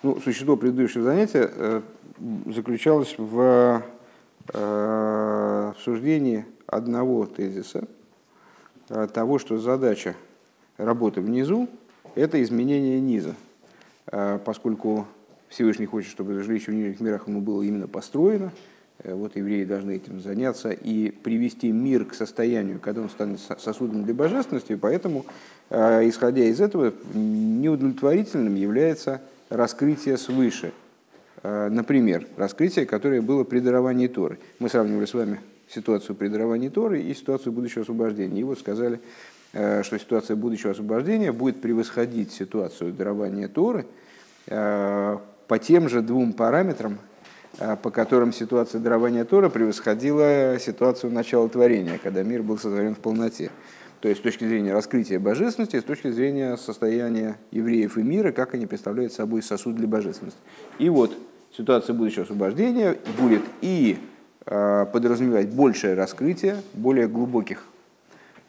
Ну, существо предыдущего занятия э, заключалось в э, обсуждении одного тезиса, э, того, что задача работы внизу – это изменение низа, поскольку Всевышний хочет, чтобы жилище в нижних мирах ему было именно построено, вот евреи должны этим заняться и привести мир к состоянию, когда он станет сосудом для божественности, поэтому, исходя из этого, неудовлетворительным является раскрытие свыше. Э, например, раскрытие, которое было при даровании Торы. Мы сравнивали с вами ситуацию при даровании Торы и ситуацию будущего освобождения. И вот сказали, э, что ситуация будущего освобождения будет превосходить ситуацию дарования Торы э, по тем же двум параметрам, по которым ситуация дарования Тора превосходила ситуацию начала творения, когда мир был сотворен в полноте. То есть с точки зрения раскрытия божественности, с точки зрения состояния евреев и мира, как они представляют собой сосуд для божественности. И вот ситуация будущего освобождения будет и э, подразумевать большее раскрытие более глубоких,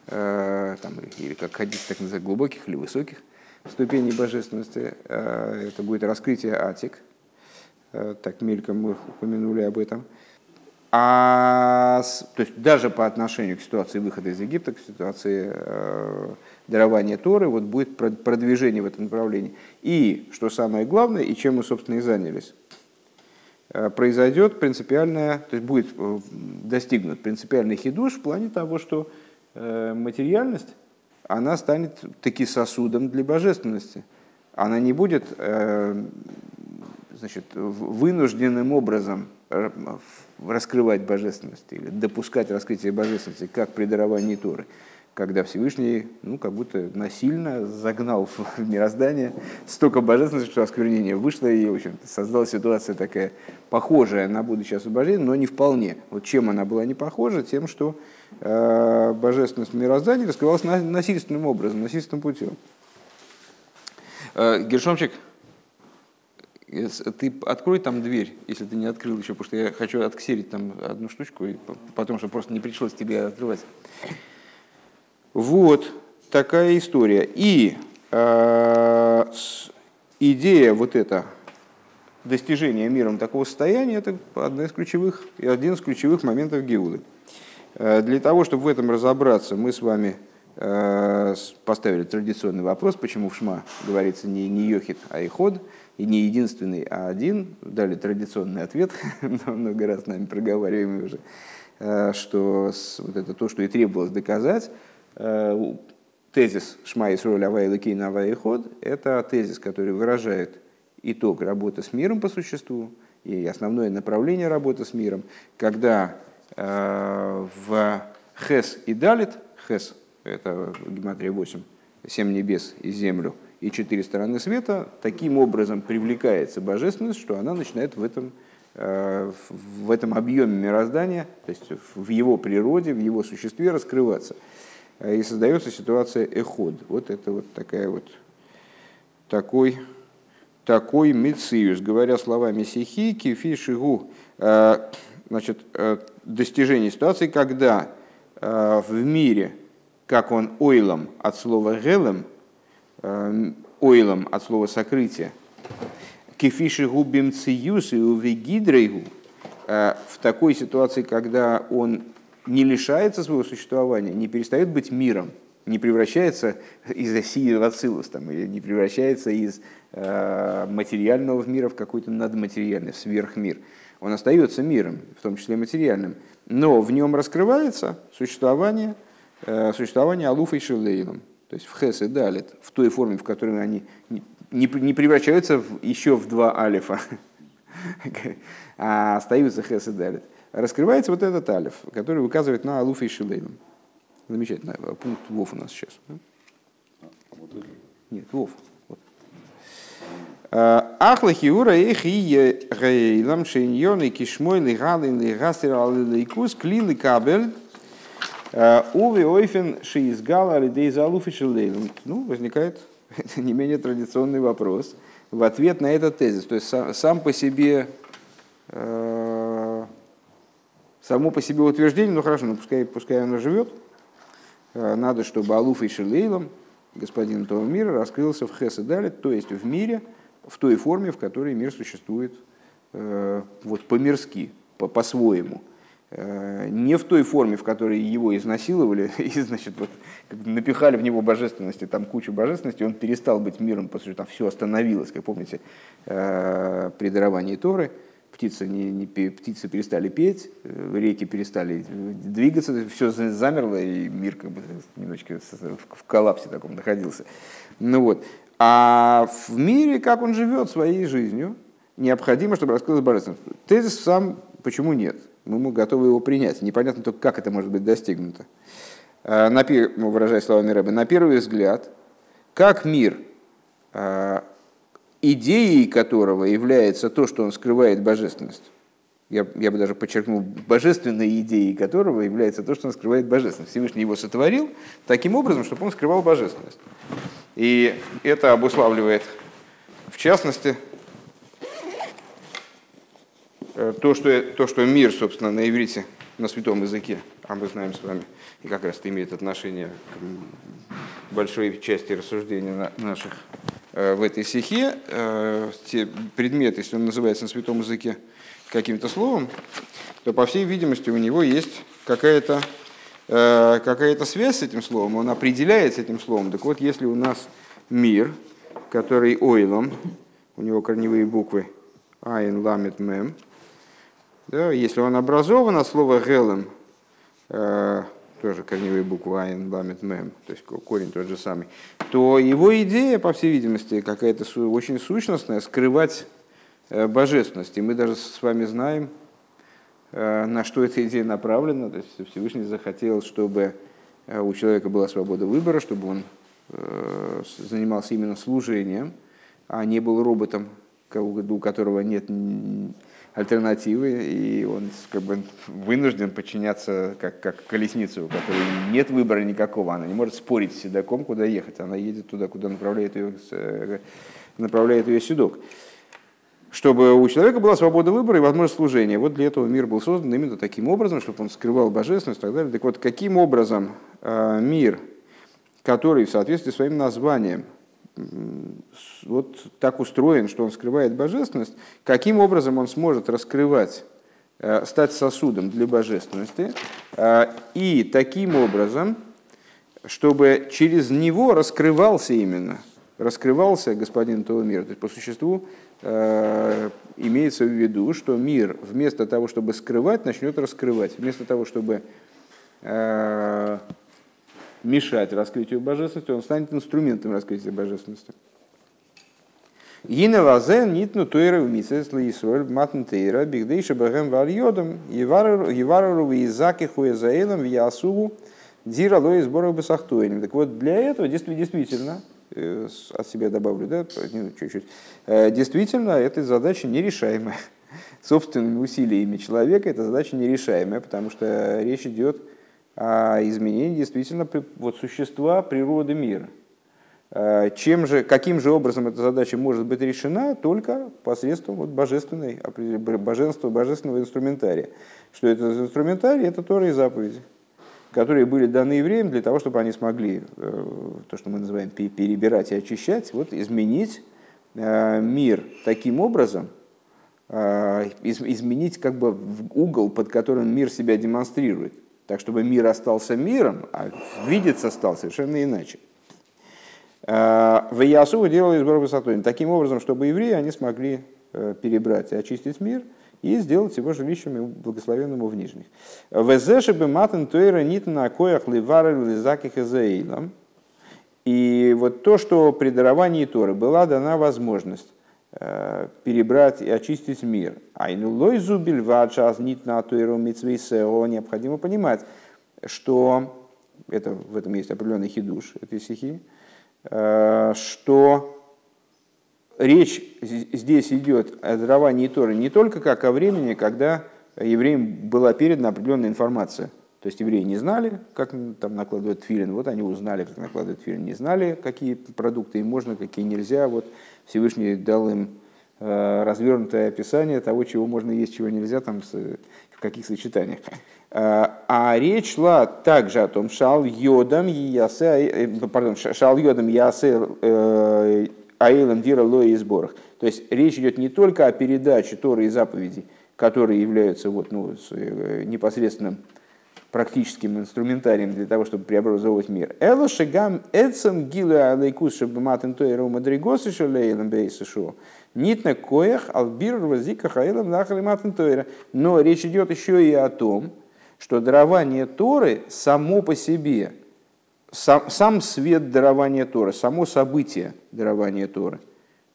э, там, или как хотите так называть, глубоких или высоких ступеней божественности. Э, это будет раскрытие атик. Э, так мельком мы упомянули об этом. А, то есть даже по отношению к ситуации выхода из Египта, к ситуации э, дарования Торы, вот будет продвижение в этом направлении. И, что самое главное, и чем мы, собственно, и занялись, э, произойдет принципиальное, то есть будет э, достигнут принципиальный хидуш в плане того, что э, материальность, она станет таки сосудом для божественности. Она не будет э, значит, вынужденным образом э, раскрывать божественность или допускать раскрытие божественности, как при даровании Торы, когда Всевышний ну, как будто насильно загнал в мироздание столько божественности, что осквернение вышло и в общем, создала ситуация такая похожая на будущее освобождение, но не вполне. Вот чем она была не похожа? Тем, что э, божественность мироздания раскрывалась насильственным образом, насильственным путем. Э, Гершомчик, ты открой там дверь, если ты не открыл еще, потому что я хочу отксерить там одну штучку, и потом, чтобы просто не пришлось тебе открывать. Вот такая история. И э, идея вот эта, достижения миром такого состояния, это одна из ключевых, один из ключевых моментов Геулы. Э, для того, чтобы в этом разобраться, мы с вами э, поставили традиционный вопрос, почему в Шма говорится не, не Йохит, а Иход – и не единственный, а один, дали традиционный ответ, много раз с нами проговариваем уже, э, что вот это то, что и требовалось доказать, э, тезис Шма Исруэль Авай Лакейн Авай Ход, это тезис, который выражает итог работы с миром по существу и основное направление работы с миром, когда э, в Хес и Далит, Хес это гематрия 8, 7 небес и землю – и четыре стороны света, таким образом привлекается божественность, что она начинает в этом, э, в этом объеме мироздания, то есть в его природе, в его существе раскрываться. Э, и создается ситуация эход. Вот это вот такая вот такой, такой мициус. Говоря словами сихи, кифи шигу, э, значит, достижение ситуации, когда в мире, как он ойлом от слова гелем, ойлом от слова сокрытие. Кефиши губим циюс и увегидрейгу э, в такой ситуации, когда он не лишается своего существования, не перестает быть миром, не превращается из России в Ацилус, там, или не превращается из э, материального мира в какой-то надматериальный, в сверхмир. Он остается миром, в том числе материальным, но в нем раскрывается существование, э, существование Алуфа и Шилейлом то есть в хес и далит, в той форме, в которой они не, не превращаются в, еще в два алифа, а остаются хес и далит, раскрывается вот этот алиф, который указывает на алуфе и шилейном. Замечательно. Пункт вов у нас сейчас. Нет, вов. Ахла хиура их и гейлам шейньон и кишмой ли галин ли гастер алилейкус клили кабель Уви ойфен шиизгала алидей залуфи Ну, возникает не менее традиционный вопрос в ответ на этот тезис. То есть сам, сам по себе, э, само по себе утверждение, ну хорошо, ну пускай, пускай оно живет. Э, надо, чтобы Алуф и Шилейлом, господин этого мира, раскрылся в Хесе Далит, то есть в мире, в той форме, в которой мир существует вот по-мирски, по-своему. Не в той форме, в которой его изнасиловали и, значит, вот, напихали в него божественности, там кучу божественности, он перестал быть миром, потому что там все остановилось, как помните, при даровании Торы – птицы, не, не, птицы перестали петь, э, реки перестали двигаться, все замерло, и мир как бы немножечко в коллапсе таком находился. Ну вот. А в мире, как он живет своей жизнью, необходимо, чтобы раскрылась божественность. Тезис сам почему нет? Мы готовы его принять. Непонятно только, как это может быть достигнуто. А, на, ну, выражая словами Рэбе, на первый взгляд, как мир а, идеей которого является то, что он скрывает божественность. Я, я бы даже подчеркнул, божественной идеей которого является то, что он скрывает божественность. Всевышний его сотворил таким образом, чтобы он скрывал божественность. И это обуславливает, в частности, то, что, то, что мир, собственно, на иврите, на святом языке, а мы знаем с вами, и как раз это имеет отношение к большой части рассуждения наших Э, в этой стихе, э, те предметы, если он называется на святом языке каким-то словом, то, по всей видимости, у него есть какая-то э, какая связь с этим словом, он определяется этим словом. Так вот, если у нас мир, который ойлом, у него корневые буквы айн, ламет, мем, да, если он образован от слова гелем, тоже корневые буквы айн, ламет, мем, то есть корень тот же самый, то его идея, по всей видимости, какая-то очень сущностная, скрывать э, божественность. И мы даже с вами знаем, э, на что эта идея направлена. То есть Всевышний захотел, чтобы э, у человека была свобода выбора, чтобы он занимался именно служением, а не был роботом, у которого нет альтернативы, и он как бы вынужден подчиняться как, как колесницу, у которой нет выбора никакого, она не может спорить с седоком, куда ехать, она едет туда, куда направляет ее, э, направляет ее седок. Чтобы у человека была свобода выбора и возможность служения. Вот для этого мир был создан именно таким образом, чтобы он скрывал божественность и так далее. Так вот, каким образом э, мир, который в соответствии с своим названием вот так устроен, что он скрывает божественность, каким образом он сможет раскрывать, э, стать сосудом для божественности, э, и таким образом, чтобы через него раскрывался именно, раскрывался господин того мира. То есть по существу э, имеется в виду, что мир вместо того, чтобы скрывать, начнет раскрывать. Вместо того, чтобы мешать раскрытию божественности, он станет инструментом раскрытия божественности. Гина лазе нитну тойра в мисес лисроль матн тейра бигдейша бахем вальодом еварару в Изаке хуезаэлом в Ясугу дира лои сборов бесахтуэнем. Так вот, для этого действительно, э, от себя добавлю, да, чуть-чуть, э, действительно, эта задача нерешаемая. Собственными усилиями человека эта задача нерешаемая, потому что речь идет а изменение действительно вот, существа природы мира. А, чем же, каким же образом эта задача может быть решена? Только посредством вот божественной, божественного, божественного инструментария. Что это за инструментарий? Это Тора и заповеди, которые были даны евреям для того, чтобы они смогли э, то, что мы называем перебирать и очищать, вот изменить э, мир таким образом, э, изменить как бы угол, под которым мир себя демонстрирует так чтобы мир остался миром, а видеться стал совершенно иначе. А, в Ясу делали сбор высотой. Таким образом, чтобы евреи они смогли э, перебрать и очистить мир и сделать его жилищем благословенным в нижних. Везеши бы матен тойра нит на коях ливары лизаких изаилам. И вот то, что при даровании Торы была дана возможность перебрать и очистить мир. Айну лой зубиль вачас нит на туэру митсвейсео. Необходимо понимать, что это, в этом есть определенный хидуш этой стихи, э, что речь здесь идет о даровании Торы не только как о времени, когда евреям была передана определенная информация. То есть евреи не знали, как там накладывать филин, вот они узнали, как накладывать филин, не знали, какие продукты им можно, какие нельзя. Вот Всевышний дал им э, развернутое описание того, чего можно есть, чего нельзя, там, в каких сочетаниях. Э, а речь шла также о том, шал йодам ясе, э, пардон, шал йодам ясе Аилам Дира Лои и сборах. То есть речь идет не только о передаче Торы и заповедей, которые являются вот, ну, э, непосредственным практическим инструментарием для того, чтобы преобразовывать мир. Эло шагам эцем гилу алейкус шабматен тойру мадригосы шалейлам бейсишу. Нитна коях албир вазика хаилам нахалиматен тойра. Но речь идет еще и о том, что дарование Торы само по себе, сам, сам свет дарования Торы, само событие дарования Торы,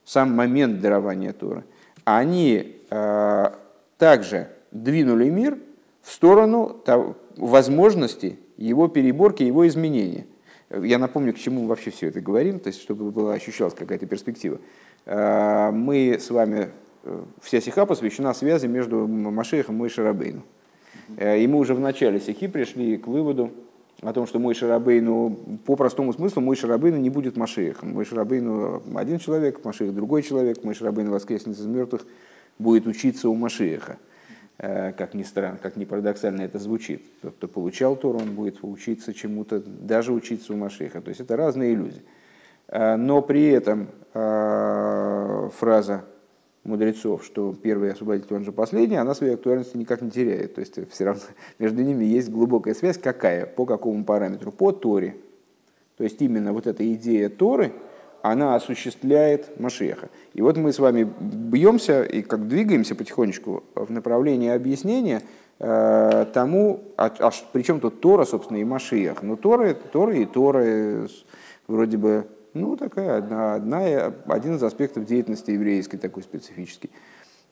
сам момент дарования Торы, они э, также двинули мир в сторону того, возможности его переборки, его изменения. Я напомню, к чему мы вообще все это говорим, то есть чтобы была ощущалась какая-то перспектива. Э, мы с вами, э, вся сиха посвящена связи между Машехом и Шарабейну. Э, и мы уже в начале сихи пришли к выводу о том, что мой Шарабейну, по простому смыслу, мой Шарабейну не будет Машехом. Мой Шарабейну один человек, Машех другой человек, мой Шарабейну воскреснет из мертвых, будет учиться у Машеха. Э, как ни странно, как ни парадоксально это звучит. Тот, кто получал Тору, он будет учиться чему-то, даже учиться у Машеха. То есть это разные люди. Э, но при этом э, фраза мудрецов, что первый освободитель, он же последний, она своей актуальности никак не теряет. То есть все равно между ними есть глубокая связь. Какая? По какому параметру? По Торе. То есть именно вот эта идея Торы – она осуществляет Машеха. И вот мы с вами бьемся и как двигаемся потихонечку в направлении объяснения э, тому, а, а причем тут Тора, собственно, и Машех. Но Тора, Тора и Тора вроде бы, ну, такая одна, одна, один из аспектов деятельности еврейской такой специфический.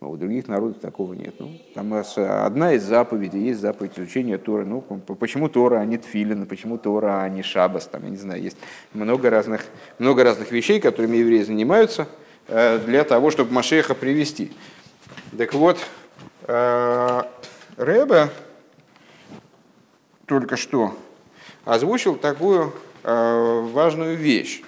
А у других народов такого нет. Ну, там одна из заповедей, есть заповедь изучения Торы. Ну, почему Тора, а не Тфилин, почему Тора, а не Шабас, там, я не знаю, есть много разных, много разных вещей, которыми евреи занимаются э, для того, чтобы Машеха привести. Так вот, э, Рэбе только что озвучил такую э, важную вещь,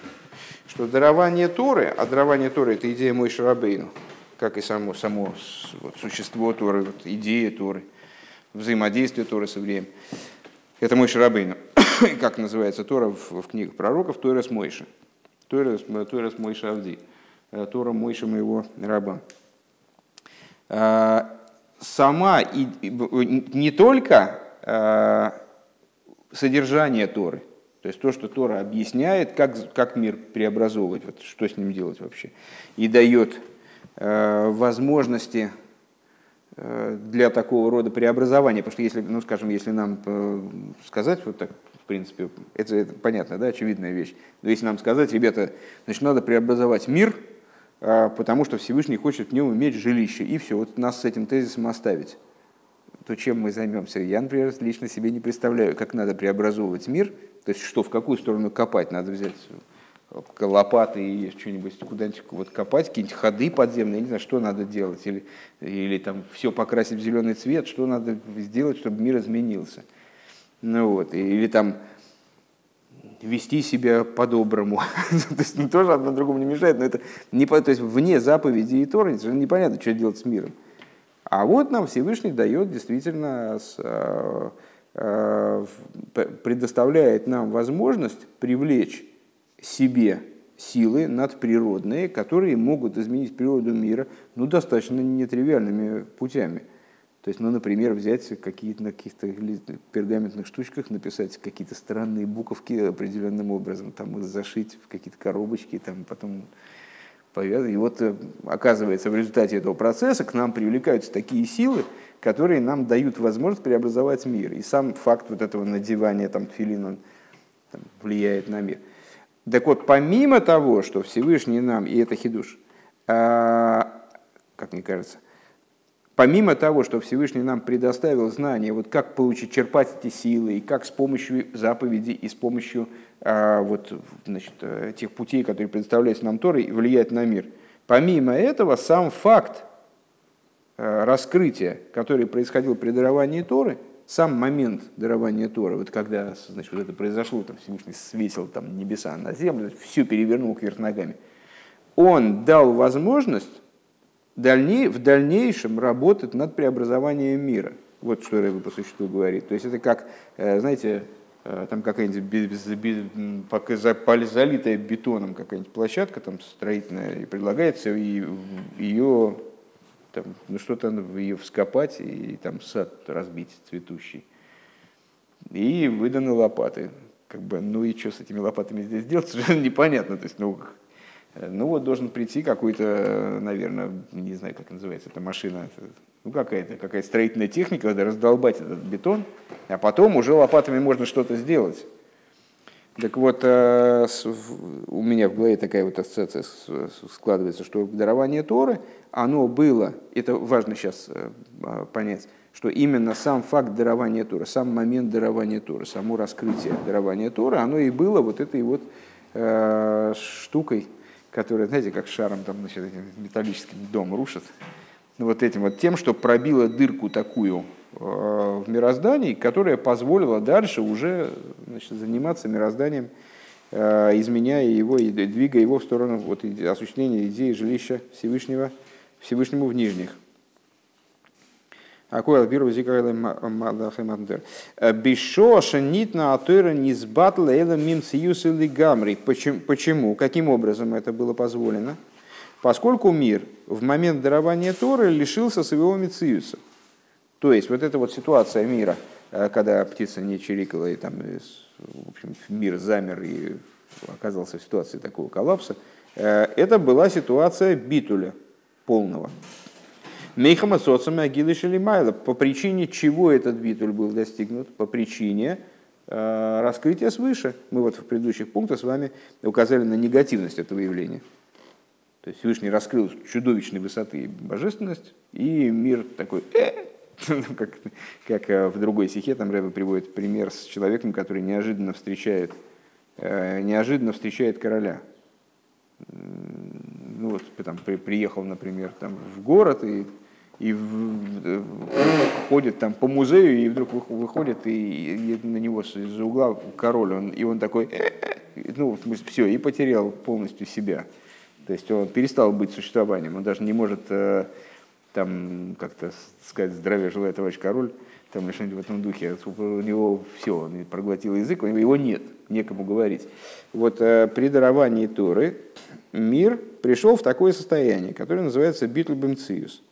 что дарование Торы, а дарование Торы – это идея Мой Шарабейну – как и само, само вот, существо Торы, вот, идея Торы, взаимодействие Торы со временем. Это мой Шарабейн. как называется Тора в, в книгах пророков, Тора с Мойши. Тора, Тора с Мойши Авди. Э, Тора Мойши моего раба. А, сама и, не только содержание Торы, то есть то, что Тора объясняет, как, как мир преобразовывать, вот, что с ним делать вообще, и дает Э, возможности э, для такого рода преобразования. Потому что если, ну, скажем, если нам э, сказать, вот так, в принципе, это, это понятно, да, очевидная вещь. Но если нам сказать, ребята, значит, надо преобразовать мир, потому что Всевышний хочет в нем иметь жилище, и все, вот нас с этим тезисом оставить, то чем мы займемся? Я, например, лично себе не представляю, как надо преобразовывать мир, то есть что, в какую сторону копать, надо взять лопаты и что-нибудь куда-нибудь вот копать, какие-нибудь ходы подземные, я не знаю, что надо делать, или, или там все покрасить в зеленый цвет, что надо сделать, чтобы мир изменился. Ну вот, или там вести себя по-доброму. то есть ну, тоже одно другому не мешает, но это не, то есть вне заповеди и Торы непонятно, что делать с миром. А вот нам Всевышний дает действительно, с, э, э, предоставляет нам возможность привлечь себе силы надприродные, которые могут изменить природу мира ну, достаточно нетривиальными путями. То есть, ну, например, взять какие-то на каких-то пергаментных штучках, написать какие-то странные буковки определенным образом, там их зашить в какие-то коробочки, там потом повязать. И вот э, оказывается, в результате этого процесса к нам привлекаются такие силы, которые нам дают возможность преобразовать мир. И сам факт вот этого надевания там, филин, он там, влияет на мир. Так вот, помимо того, что Всевышний нам, и это хидуш, а, как мне кажется, помимо того, что Всевышний нам предоставил знания, вот как получить, черпать эти силы, и как с помощью заповедей и с помощью а, вот, значит, тех путей, которые предоставляются нам Торой, влиять на мир. Помимо этого, сам факт а, раскрытия, который происходил при даровании Торы – сам момент дарования Тора, вот когда значит, вот это произошло, там Всевышний свесил там, небеса на землю, все перевернул кверх ногами, он дал возможность дальней, в дальнейшем работать над преобразованием мира. Вот что Рэбе по существу говорит. То есть это как, э, знаете, э, там какая-нибудь залитая бетоном какая-нибудь площадка там строительная, и предлагается ее там, ну что-то ее вскопать и там сад разбить цветущий. И выданы лопаты. Как бы, ну и что с этими лопатами здесь делать, совершенно непонятно. То есть, ну, ну вот должен прийти какой-то, наверное, не знаю, как называется эта машина, ну какая-то какая строительная техника, надо раздолбать этот бетон, а потом уже лопатами можно что-то сделать. Так вот, э, у меня в голове такая вот ассоциация складывается, что дарование Торы, оно было, это важно сейчас э, а, понять, что именно сам факт дарования Торы, сам момент дарования Торы, само раскрытие дарования Торы, оно и было вот этой вот э, штукой, которая, знаете, как шаром там, значит, металлическим дом рушит, вот этим вот тем, что пробило дырку такую в мироздании, которая позволила дальше уже значит, заниматься мирозданием, э, изменяя его и двигая его в сторону вот, осуществления идеи жилища Всевышнего, Всевышнему в нижних. Акуэл биру зикайлы мадахемандер. Бишоша нитна атыра низбатла эла мим сиюс или гамри. Почему? Каким образом это было позволено? Поскольку мир в момент дарования Торы лишился своего мициуса. То есть вот эта вот ситуация мира, э, когда птица не чирикала, и там в общем, мир замер и оказался в ситуации такого коллапса, э, это была ситуация битуля полного. Мейхама соцами Агилы Шелимайла. По причине чего этот битуль был достигнут? По причине э, раскрытия свыше. Мы вот в предыдущих пунктах с вами указали на негативность этого явления. То есть Всевышний раскрыл чудовищной высоты божественность, и мир такой, э, как, как э, в другой стихе, там Рэбе приводит пример с человеком, который неожиданно встречает, э, неожиданно встречает короля. Ну вот там при, приехал, например, там в город и и ходит там по музею, и вдруг выходит, и, и на него из-за угла король, он, и он такой, «Э, э», ну, все, и потерял полностью себя. То есть он перестал быть существованием, он даже не может там как-то сказать здравия желаю, товарищ король, там или что-нибудь в этом духе. У него все, он проглотил язык, у него его нет, некому говорить. Вот при даровании Торы мир пришел в такое состояние, которое называется битлбемциус –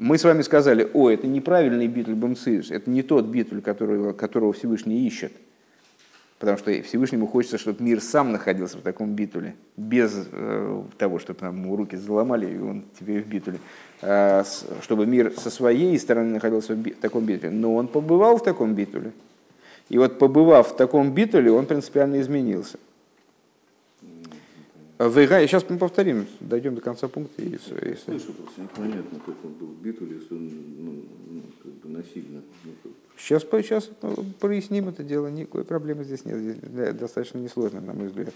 мы с вами сказали, о, это неправильный битль Бамциус, это не тот битль, которого, которого Всевышний ищет. Потому что Всевышнему хочется, чтобы мир сам находился в таком битуле, без э, того, чтобы там ему руки заломали, и он теперь в битуле. А, чтобы мир со своей стороны находился в, в таком битуле. Но он побывал в таком битуле. И вот побывав в таком битуле, он принципиально изменился. Вейга, сейчас мы повторим, дойдем до конца пункта. И. Слышу, просто непонятно, как он был битуль, если он ну, ну, как бы насильно. Ну, как... Сейчас, сейчас проясним это дело, никакой проблемы здесь нет, здесь достаточно несложно, на мой взгляд.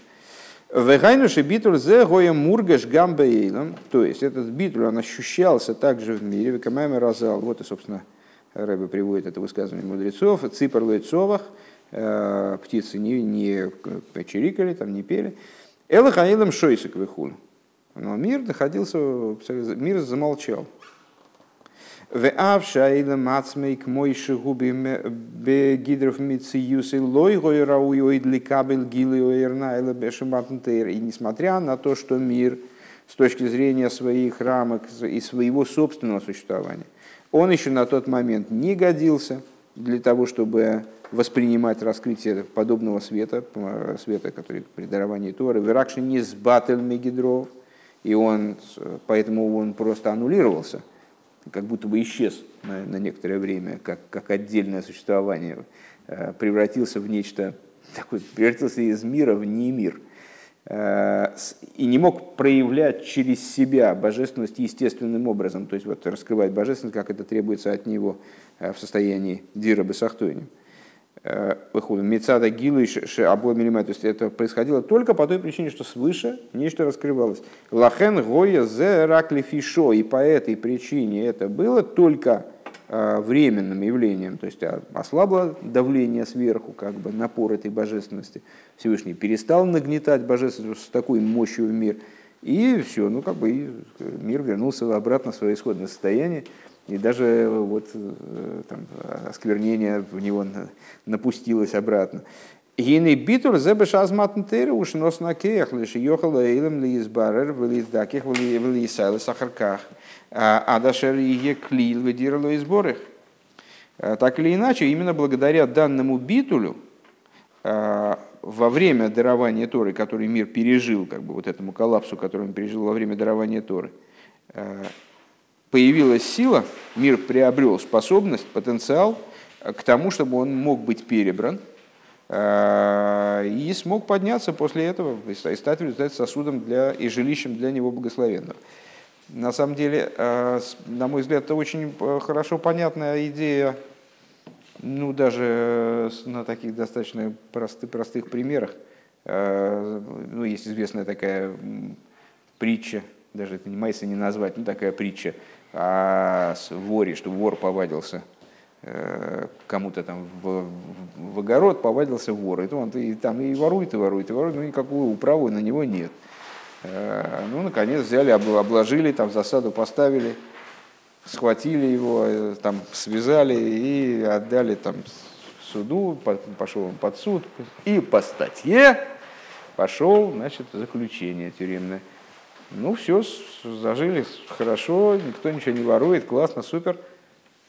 Вегайнуши битуль зе гоя мургаш гамбейлом, то есть этот битуль, он ощущался также в мире, векамами разал, вот и, собственно, Рэбе приводит это высказывание мудрецов, ципр лойцовах, э, птицы не, не чирикали, там не пели, Эла хаилам шойсик выхул. Но мир находился, мир замолчал. В авшаилам мацмейк мойши губи бегидров мициюсы лой гой рауи ойдли кабель гилы ойрнайла бешематнтейр. И несмотря на то, что мир с точки зрения своих рамок и своего собственного существования, он еще на тот момент не годился для того, чтобы воспринимать раскрытие подобного света, света, который при даровании Торы, Веракши не сбател Мегидров, и он, поэтому он просто аннулировался, как будто бы исчез на, на некоторое время, как, как отдельное существование, э, превратился в нечто такое, превратился из мира в не мир э, и не мог проявлять через себя божественность естественным образом, то есть вот раскрывать божественность, как это требуется от него э, в состоянии дира бесахтойним выходит. Мецада гилу и обломили То есть это происходило только по той причине, что свыше нечто раскрывалось. Лахен гоя зе ракли фишо. И по этой причине это было только а, временным явлением, то есть а, ослабло давление сверху, как бы напор этой божественности. Всевышний перестал нагнетать божественность с такой мощью в мир, И все, ну как бы и мир вернулся обратно в свое исходное состояние. И даже вот там, осквернение в него напустилось обратно. Гины битур зебе шазматн тейры уж нос на кеях лишь ехала илем ли избарер в лиздаких в лисайлы сахарках. А дашер ее клил выдирало и сборы. Так или иначе, именно благодаря данному битулю, во время дарования Торы, который мир пережил, как бы вот этому коллапсу, который он пережил во время дарования Торы, появилась сила, мир приобрел способность, потенциал к тому, чтобы он мог быть перебран – Э, и смог подняться после этого и стать в результате сосудом для, и жилищем для него благословенного. На самом деле, э, на мой взгляд, это очень э, хорошо понятная идея, ну, даже на таких достаточно простых, простых примерах. Ну, есть известная такая притча, даже это не майса не назвать, ну, такая притча о воре, что вор повадился – Э, кому-то там в, в огород повадился вор, и, он, и там и ворует, и ворует, и ворует, но никакой управы на него нет. Э, ну, наконец, взяли, обложили, там засаду поставили, схватили его, э, там связали и отдали там суду, пошел он под суд, и по статье пошел, значит, заключение тюремное. Ну, все, зажили хорошо, никто ничего не ворует, классно, супер.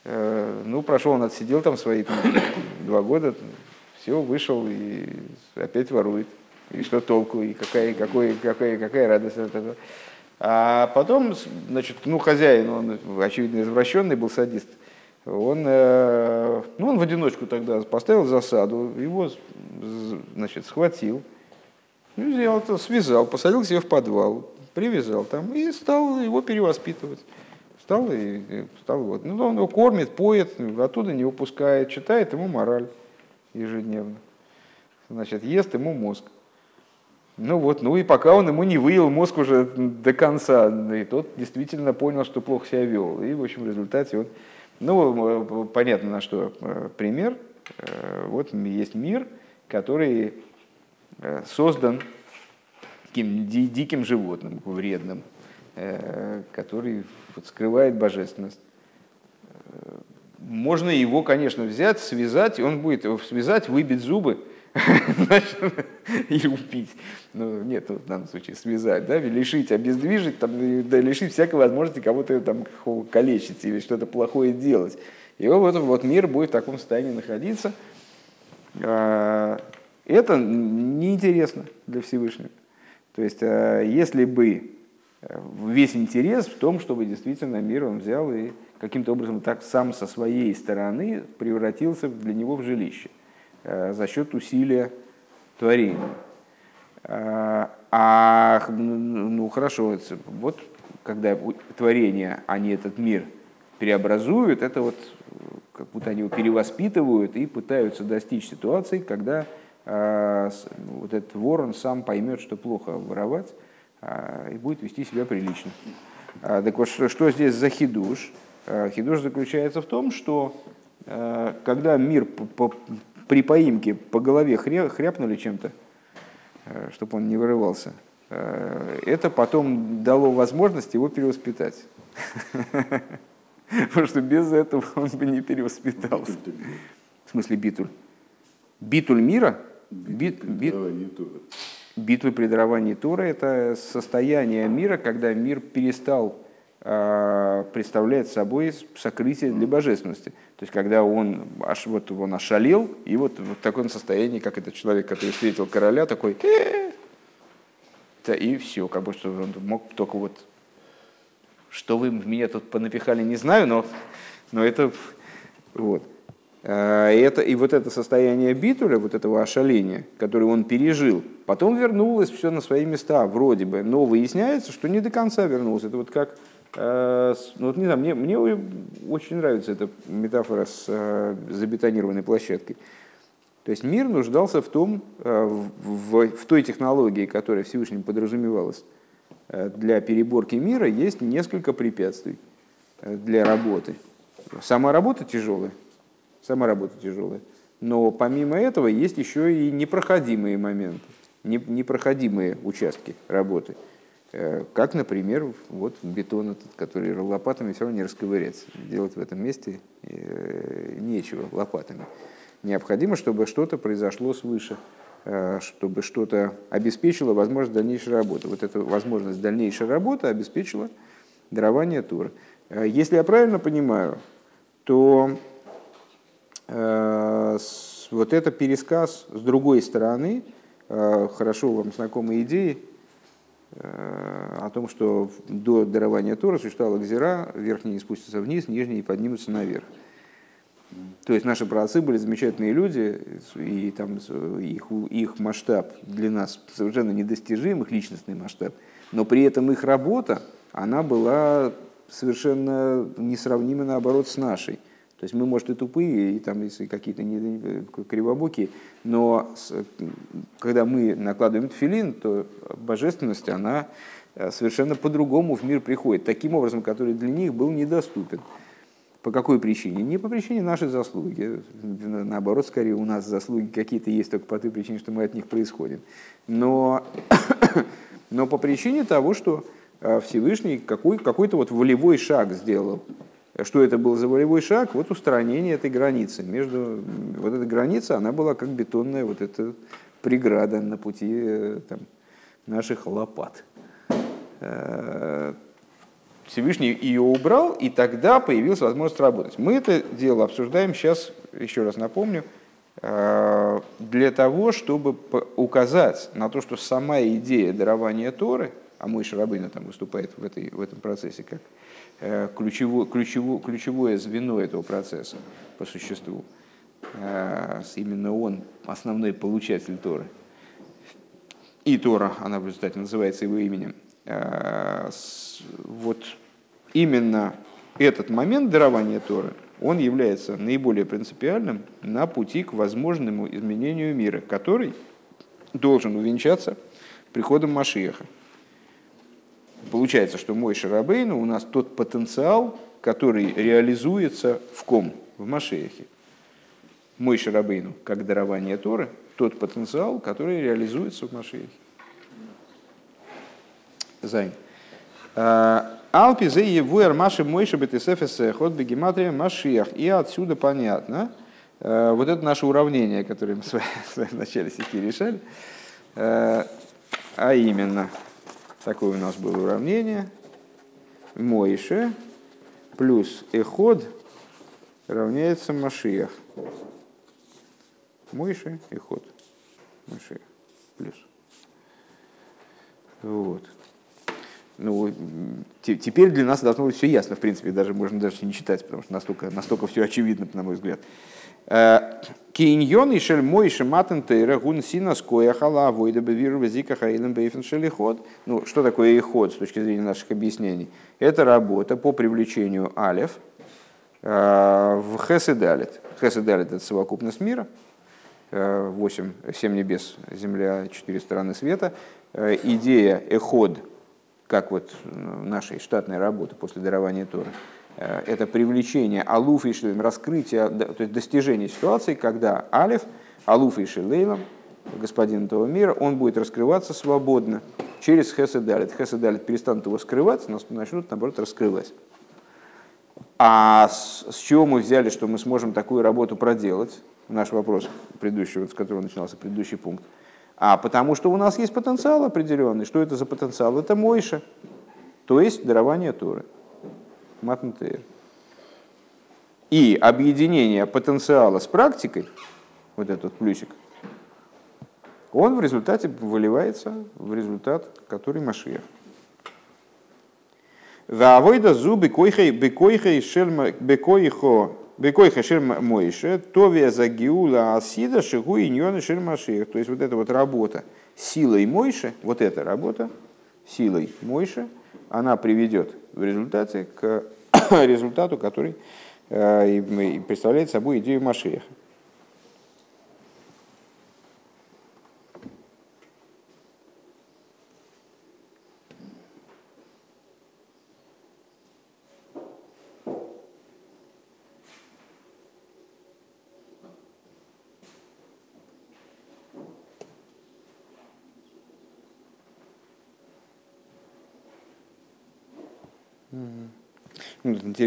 Э, ну, прошел он, отсидел там свои там, два года, все, вышел и опять ворует. И что толку, и какая, какой, какая, какая радость от этого. А потом, значит, ну, хозяин, он, очевидно, извращенный был садист, он, э, ну, он в одиночку тогда поставил засаду, его, значит, схватил, ну, взял, связал, посадил себе в подвал, привязал там и стал его перевоспитывать. Стал и стал вот. Ну, он его кормит, поет, оттуда не выпускает, читает ему мораль ежедневно. Значит, ест ему мозг. Ну вот, ну и пока он ему не выел мозг уже до конца, и тот действительно понял, что плохо себя вел. И, в общем, в результате он... Ну, понятно, на что э, пример. Э, вот есть мир, который э, создан таким диким животным, вредным, Э, который вот скрывает божественность. Э, можно его, конечно, взять, связать, он будет его связать, выбить зубы и убить. Ну, нет, в данном случае связать, да, лишить, обездвижить, там, да, лишить всякой возможности кого-то там калечить или что-то плохое делать. И вот, вот мир будет в таком состоянии находиться. А, это неинтересно для Всевышнего. То есть, а, если бы весь интерес в том, чтобы действительно мир он взял и каким-то образом так сам со своей стороны превратился для него в жилище э, за счет усилия творения. Э, а, ну хорошо, вот когда творение, они этот мир преобразуют, это вот как будто они его перевоспитывают и пытаются достичь ситуации, когда э, вот этот ворон сам поймет, что плохо воровать, а, и будет вести себя прилично. А, так вот, что, здесь за хидуш? А, хидуш заключается в том, что когда мир по, при поимке по голове хряпнули чем-то, чтобы он не вырывался, это потом дало возможность его перевоспитать. Потому что без этого он бы не перевоспитался. В смысле битуль? Битуль мира? Бит, бит, битвы при даровании Тора – это состояние мира, когда мир перестал э, представлять собой сокрытие для божественности. То есть, когда он, аж, вот, он ошалел, и вот в таком состоянии, как этот человек, который встретил короля, такой, э и все, как бы что он мог только вот, что вы в меня тут понапихали, не знаю, но, но это вот. Э, это, и вот это состояние битуля, вот этого ошаления, которое он пережил, потом вернулось все на свои места, вроде бы, но выясняется, что не до конца вернулось. Это вот как, э, ну, вот не знаю, мне, мне очень нравится эта метафора с э, забетонированной площадкой. То есть мир нуждался в том, в, в, в той технологии, которая Всевышним подразумевалась для переборки мира, есть несколько препятствий для работы. Сама работа тяжелая, Сама работа тяжелая. Но помимо этого есть еще и непроходимые моменты, непроходимые участки работы. Э, как, например, вот бетон этот, который лопатами все равно не расковыряться. Делать в этом месте э, нечего лопатами. Необходимо, чтобы что-то произошло свыше, э, чтобы что-то обеспечило возможность дальнейшей работы. Вот эта возможность дальнейшей работы обеспечила дарование Тура. Если я правильно понимаю, то вот это пересказ с другой стороны, хорошо вам знакомой идеи, Э, о том, что до дарования Тора существовала гзира, верхние спустятся вниз, нижние поднимутся наверх. То есть наши праотцы были замечательные люди, и там их, их масштаб для нас совершенно недостижим, их личностный масштаб, но при этом их работа, она была совершенно несравнима, наоборот, с нашей. То есть мы, может, и тупые, и там если какие-то не, кривобокие, но с, когда мы накладываем филин, то божественность, она э, совершенно по-другому в мир приходит, таким образом, который для них был недоступен. По какой причине? Не по причине нашей заслуги. Наоборот, скорее у нас заслуги какие-то есть только по той причине, что мы от них происходим. Но, но по причине того, что э, Всевышний какой, какой-то вот волевой шаг сделал что это был за волевой шаг? Вот устранение этой границы. Между, вот эта граница, она была как бетонная вот эта преграда на пути э, там, наших лопат. Э, Всевышний ее убрал, и тогда появилась возможность работать. Мы это дело обсуждаем сейчас, еще раз напомню, э, для того, чтобы указать на то, что сама идея дарования Торы, а мой Шарабына там выступает в, этой, в этом процессе как Э, ключевое, ключевое, ключевое звено этого процесса по существу. Э, именно он основной получатель Торы. И Тора, она в результате называется его именем. Э, вот именно этот момент дарования Торы, он является наиболее принципиальным на пути к возможному изменению мира, который должен увенчаться приходом Машиеха. Получается, что мой Шарабейну у нас тот потенциал, который реализуется в ком? В Машехе. Мой Шарабейну, как дарование Торы, тот потенциал, который реализуется в Машехе. Зайн. А, Алпи за евуэр маши мойши бетесефес ход бегематрия машиях. И отсюда понятно, а, вот это наше уравнение, которое мы с вами в начале стихи решали, а, а именно – Такое у нас было уравнение. Моише плюс эход равняется Машиях. Мойше, эход. Машиях. Плюс. Вот. Ну, теперь для нас должно быть все ясно, в принципе, даже можно даже не читать, потому что настолько, настолько все очевидно, на мой взгляд. Э, Киньон и шель мой шематен тейра гун сина скоя хала войда бевиру везика хаилем бейфен шелиход. Ну, что такое иход с точки зрения наших объяснений? Это работа по привлечению алев э, в хеседалит. Хеседалит – это совокупность мира, э, восемь, семь небес, земля, четыре стороны света. Идея эход, как вот нашей штатной работы после дарования Торы – Э, это привлечение алуф и шилем, раскрытие, то есть достижение ситуации, когда алиф, алуф и шилейлом, господин этого мира, он будет раскрываться свободно через хеседалит. Хеседалит перестанут его скрывать, нас начнут, наоборот, раскрывать. А с, с чего мы взяли, что мы сможем такую работу проделать? Наш вопрос предыдущий, вот, с которого начинался предыдущий пункт. А потому что у нас есть потенциал определенный. Что это за потенциал? Это Мойша, то есть дарование Торы. Матнтейр. И объединение потенциала с практикой, вот этот плюсик, он в результате выливается в результат, который Машиях. Ваавойда зу бекойхей бекойхей шельма бекойхо бекойха шельма мойше товия загиула асида шигу иньона шельмашиях. То есть вот эта вот работа силой Мойше, вот эта работа силой Мойше, она приведет в результате к результату, который э, представляет собой идею Машеха.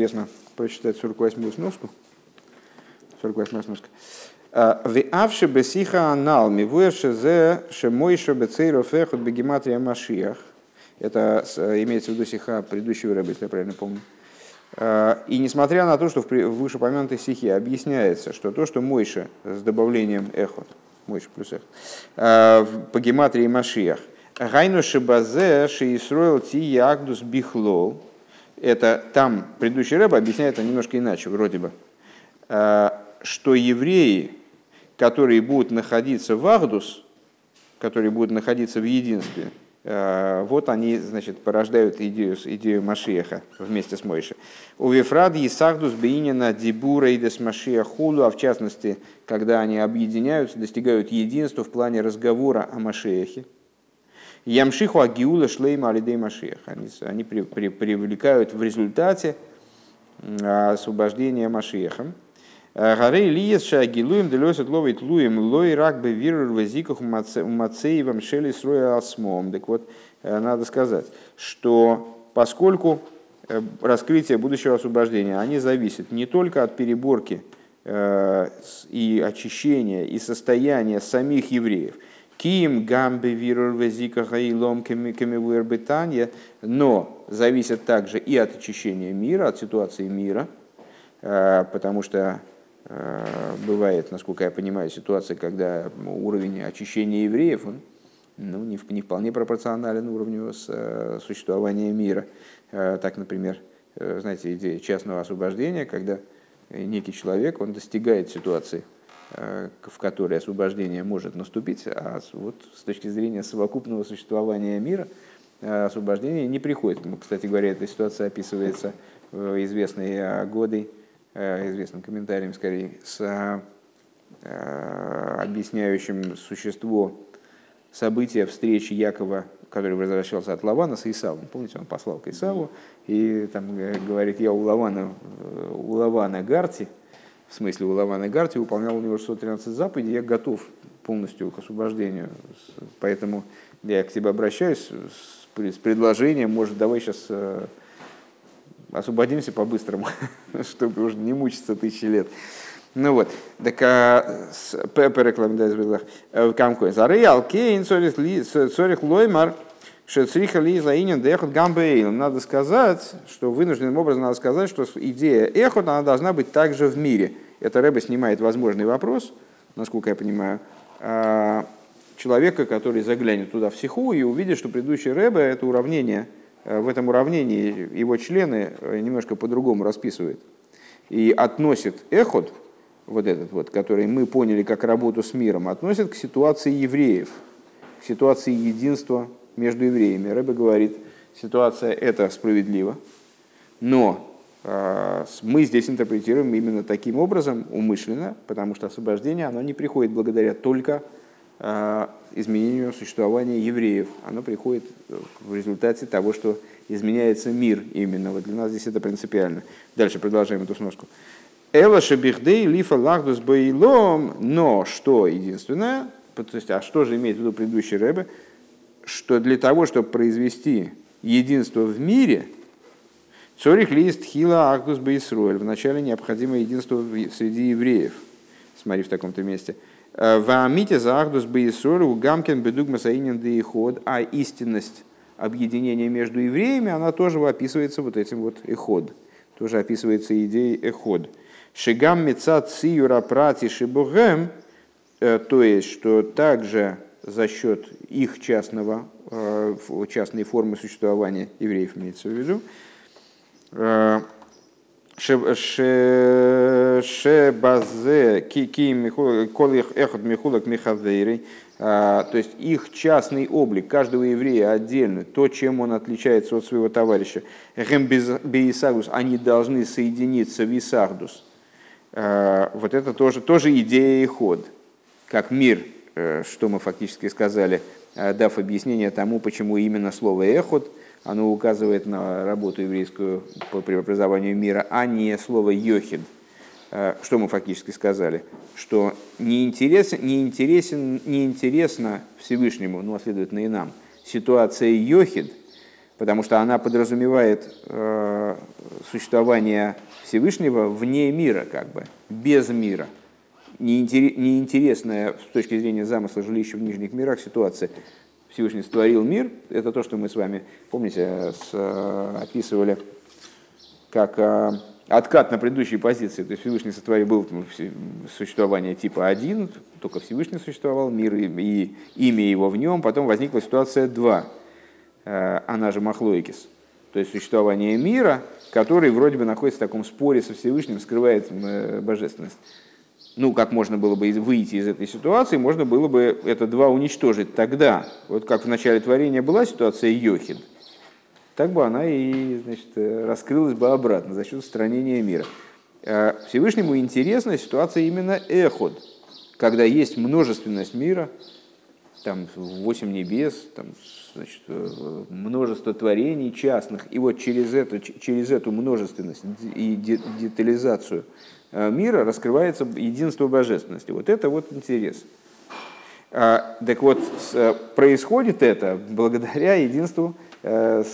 Интересно прочитать 48-ю сноску. 48-я сноска. А, в авше бесиха анал мивуэше зе шемойша бецейров эхот бегематрия машиях. Это имеется в виду сиха предыдущего рыба, если я правильно помню. А, и несмотря на то, что в вышеупомянутой стихе объясняется, что то, что Мойша с добавлением эхот, Мойша плюс эхот, а, по гематрии Машиях, Гайну шибазе шиисроил ти ягдус бихлол, это там предыдущий рэб объясняет это немножко иначе, вроде бы, что евреи, которые будут находиться в Ахдус, которые будут находиться в единстве, э, вот они, значит, порождают идею, идею Машиеха вместе с Мойшей. У Вифрад Исахдус Бейнина Дибура и Дес Машия Худу, а в частности, когда они объединяются, достигают единства в плане разговора о Машиехе. Ямшиху Агиула Шлейма Алидей Машиех. Они, они при, при, привлекают в результате освобождения Машиехом. Гарей лиес шагилуем делесет ловит луем лой рак бы вирур вазиках мацеевым шели строя осмом. Так вот, э, надо сказать, что поскольку э, раскрытие будущего освобождения, они зависят не только от переборки э, и очищения и состояния самих евреев, Ким гамбе вирур везика хаилом камевуэр но зависят также и от очищения мира, от ситуации мира, потому что Э, бывает, насколько я понимаю, ситуация, когда уровень очищения евреев, он ну, не, не вполне пропорционален уровню с, э, существования мира. Э, так, например, знаете, идея частного освобождения, когда некий человек, он достигает ситуации, в которой освобождение может наступить, а вот с точки зрения совокупного существования мира освобождение не приходит. Кстати говоря, эта ситуация описывается в известной годы Э, известным комментарием, скорее, с э, объясняющим существо события встречи Якова, который возвращался от Лавана с Исавом. Помните, он послал к Исаву и там э, говорит, я у Лавана, у Лавана Гарти, в смысле у Лавана Гарти, выполнял у него 613 заповедей, я готов полностью к освобождению. Поэтому я к тебе обращаюсь с предложением, может, давай сейчас освободимся по-быстрому, чтобы уже не мучиться тысячи лет. Ну вот, так перекламдайзвилах в камкой. Зары алкейн сорих лоймар шецриха ли заинен дехот гамбейл. Надо сказать, что вынужденным образом надо сказать, что идея эхот, она должна быть также в мире. Это Рэба снимает возможный вопрос, насколько я понимаю, а, человека, который заглянет туда в сиху и увидит, что предыдущий Рэбе это уравнение – Э, в этом уравнении его члены э, немножко по-другому расписывают. И относит эхот, вот этот вот, который мы поняли как работу с миром, относит к ситуации евреев, к ситуации единства между евреями. Рэбе говорит, ситуация эта справедлива, но э, мы здесь интерпретируем именно таким образом, умышленно, потому что освобождение, оно не приходит благодаря только Э, изменению существования евреев. Оно приходит э, в результате того, что изменяется мир именно. Вот для нас здесь это принципиально. Дальше продолжаем эту сноску. Эла шабихдей лифа лахдус но что единственное, то есть, а что же имеет в виду предыдущий Рэбе, что для того, чтобы произвести единство в мире, цорих лист хила ахдус баисруэль, вначале необходимо единство среди евреев. Смотри в таком-то месте – Ваамите за Ахдус Бейсору Гамкин Бедугма Саинин Деиход, а истинность объединения между евреями, она тоже описывается вот этим вот эход. Тоже описывается идеей эход. Шигам мецат циюра прати шибугем, э, то есть, что также за счет их частного, э, частной формы существования евреев имеется в виду, э, Шебазе ки колих эхот михулак михавейрей, а, то есть их частный облик каждого еврея отдельно, то, чем он отличается от своего товарища. Бейсагус, они должны соединиться в Исагдус. А, вот это тоже, тоже идея и ход, как мир, э, что мы фактически сказали, э, дав объяснение тому, почему именно слово «эхот» оно указывает на работу еврейскую по преобразованию мира, а не слово «йохид». Э, что мы фактически сказали? Что не интересен, не интересен, не интересно Всевышнему, ну, а следовательно и нам, ситуация «йохид», потому что она подразумевает э, существование Всевышнего вне мира, как бы, без мира. Неинтересная с точки зрения замысла жилища в нижних мирах ситуация. Всевышний створил мир, это то, что мы с вами, помните, с, э, описывали как э, откат на предыдущие позиции. То есть Всевышний сотворил, был существование типа один, только Всевышний существовал, мир и, и имя его в нем, потом возникла ситуация 2, э, она же Махлоикис. То есть существование мира, который вроде бы находится в таком споре со Всевышним, скрывает божественность. Ну, как можно было бы выйти из этой ситуации, можно было бы это два уничтожить тогда. Вот как в начале творения была ситуация Йохид, так бы она и значит, э, раскрылась бы обратно за счет устранения мира. А Всевышнему интересна ситуация именно эход, когда есть множественность мира, там восемь небес, там, значит, э, множество творений частных, и вот через, это, через эту множественность и детализацию мира раскрывается единство божественности. Вот это вот интерес. А, так вот, происходит это благодаря единству Э,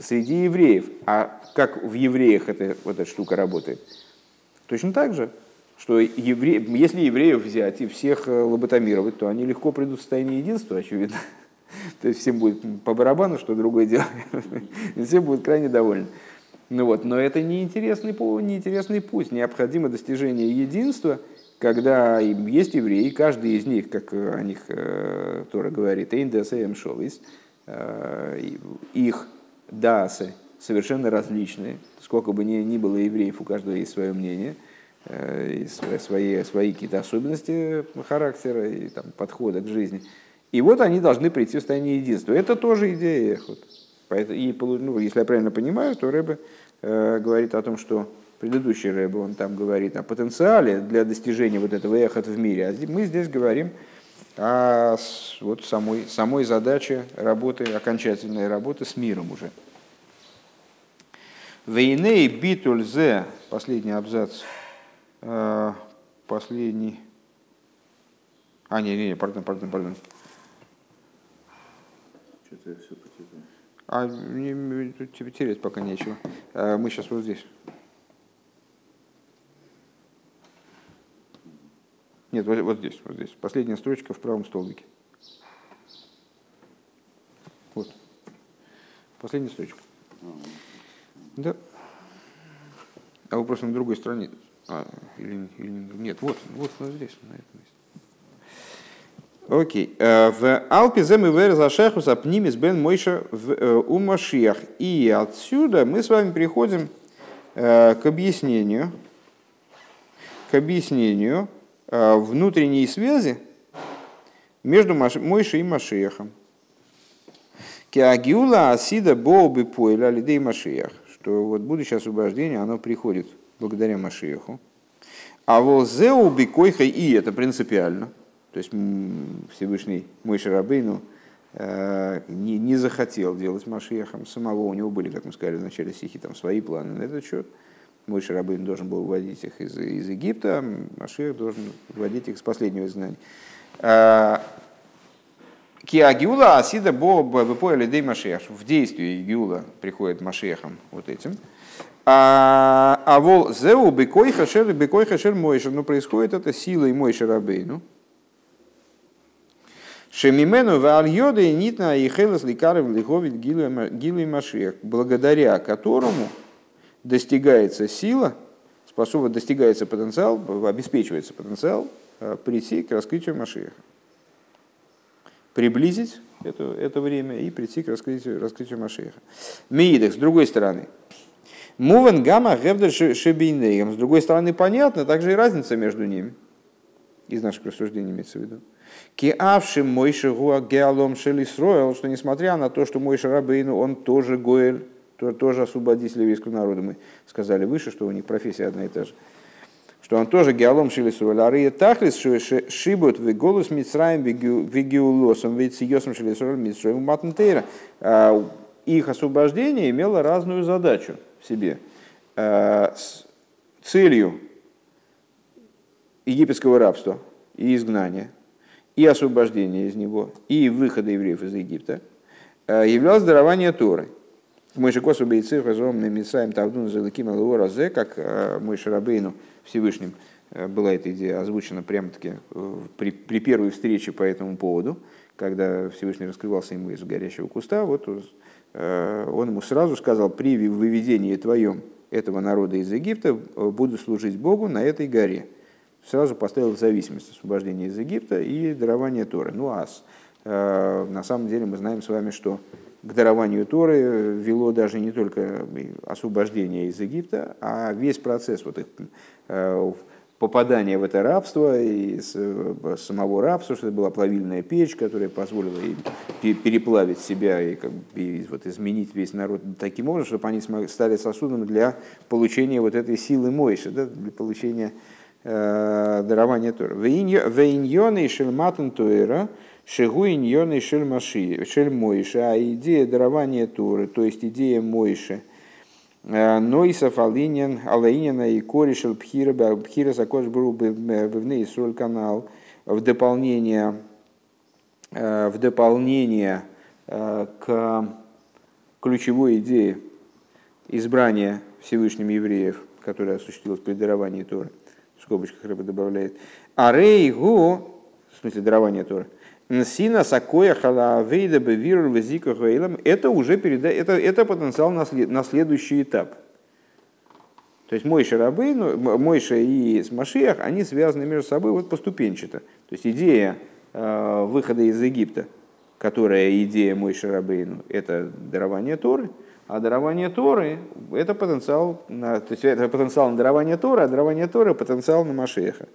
среди евреев. А как в евреях эта, вот эта штука работает? Точно так же, что евре... если евреев взять и всех э, лоботомировать, то они легко придут в состояние единства, очевидно. То есть всем будет по барабану, что другое дело. Все будут крайне довольны. Ну вот, но это неинтересный, неинтересный путь. Необходимо достижение единства, когда есть евреи, каждый из них, как о них э, Тора говорит, «Эйндесэм шолис», Э, их дасы совершенно различные. Сколько бы ни, ни было евреев, у каждого есть свое мнение, э, свои, свои какие-то особенности характера и там, подхода к жизни. И вот они должны прийти в состояние единства. Это тоже идея эхот. И, ну, если я правильно понимаю, то Рэбе э, говорит о том, что предыдущий Рэбе, он там говорит о потенциале для достижения вот этого эхот в мире. А мы здесь говорим а вот самой, самой задачи работы, окончательной работы с миром уже. Вейней битульзе, последний абзац, э, последний, а, не, не, не, пардон, пардон, пардон. Что-то я все. А, не, тут тебе терять пока нечего. Э, мы сейчас вот здесь. Нет, вот, вот здесь, вот здесь. Последняя строчка в правом столбике. Вот. Последняя строчка. Да. А вы просто на другой стороне. А, или, или нет, вот, вот, вот здесь, на этом месте. Окей. Э, в и вер зашеху сапнимис бен мойша в э, умашиях. И отсюда мы с вами переходим э, к объяснению, к объяснению внутренней связи между Мойшей и Машиехом. Киагиула асида боуби пойля лидей Машиях, что вот будущее освобождение, оно приходит благодаря Машиеху. А волзеу бикойха, и это принципиально, то есть Всевышний Мойша Рабейну э, не, не захотел делать Машиехом самого, у него были, как мы сказали в начале стихи, там свои планы на этот счет – мой Шарабейн должен был выводить их из, из Египта, Машир должен выводить их с последнего изгнания. А, Киагиула Асида Бо Бепоя Лидей Машех. В действии Гиула приходит Машехом вот этим. А, а вол зеу бекой хашер бекой хашер мойшер. Но происходит это силой мойшер Рабейну. Шемимену вальода и нитна и хелес ликарев лиховит гилы машех. Благодаря которому достигается сила, способна, достигается потенциал, обеспечивается потенциал э, прийти к раскрытию Машиеха. Приблизить это, это время и прийти к раскрытию, раскрытию Машиеха. Миидах, с другой стороны. Мувен гамма гевдер шебейнейгам. С другой стороны, понятно, также и разница между ними. Из наших рассуждений имеется в виду. Киавшим Мойши Гуа Геалом Шелисроэл, что несмотря на то, что Мойши Рабейну, он тоже Гоэль, тоже освободитель еврейского народа. Мы сказали выше, что у них профессия одна и та же. Что он тоже геолом шилисуэль. Ария тахлис шибут в голос мицраем вегиулосом вейциосом шилисуэль мицраем матнтейра. А, их освобождение имело разную задачу в себе. А, с целью египетского рабства и изгнания, и освобождения из него, и выхода евреев из Египта, а, являлось дарование Торы. Мы же косу бейцы хазом мисаем тавдун залыким алуоразе, как мой Шарабейну Всевышним была эта идея озвучена прямо-таки при, при первой встрече по этому поводу, когда Всевышний раскрывался ему из горящего куста, вот он ему сразу сказал, при выведении твоем этого народа из Египта буду служить Богу на этой горе. Сразу поставил зависимость освобождения из Египта и дарование Торы. Ну а на самом деле мы знаем с вами, что к дарованию Торы вело даже не только освобождение из Египта, а весь процесс вот их э, попадания в это рабство и э, самого рабства, что это была плавильная печь, которая позволила им переплавить себя и, как бы, и вот изменить весь народ таким образом, чтобы они стали сосудом для получения вот этой силы Мойши, да, для получения э, дарования Тора. Вейньоны и шельматан Тойра – Шигу иньоны шель маши, шель мойши, а идея дарования Торы, то есть идея мойши, э, Нойсов алинин, алаинина и корешел пхира, пхира закош бру бивны Исроль канал, в дополнение, э, в дополнение к ключевой идее избрания Всевышним евреев, которая осуществилась при даровании Торы, скобочках рыба добавляет, а рейгу, в смысле дарования Торы, Сина сакоя халавейда бевиру везика это уже переда... это, это потенциал на, след... на следующий этап. То есть Мойша рабы, ну, Мойша и Машиях, они связаны между собой вот поступенчато. То есть идея э, выхода из Египта, которая идея Мойша Рабейну, это дарование Торы, а дарование Торы – это потенциал на, то есть это потенциал на дарование Торы, а дарование Торы – потенциал на Машеха.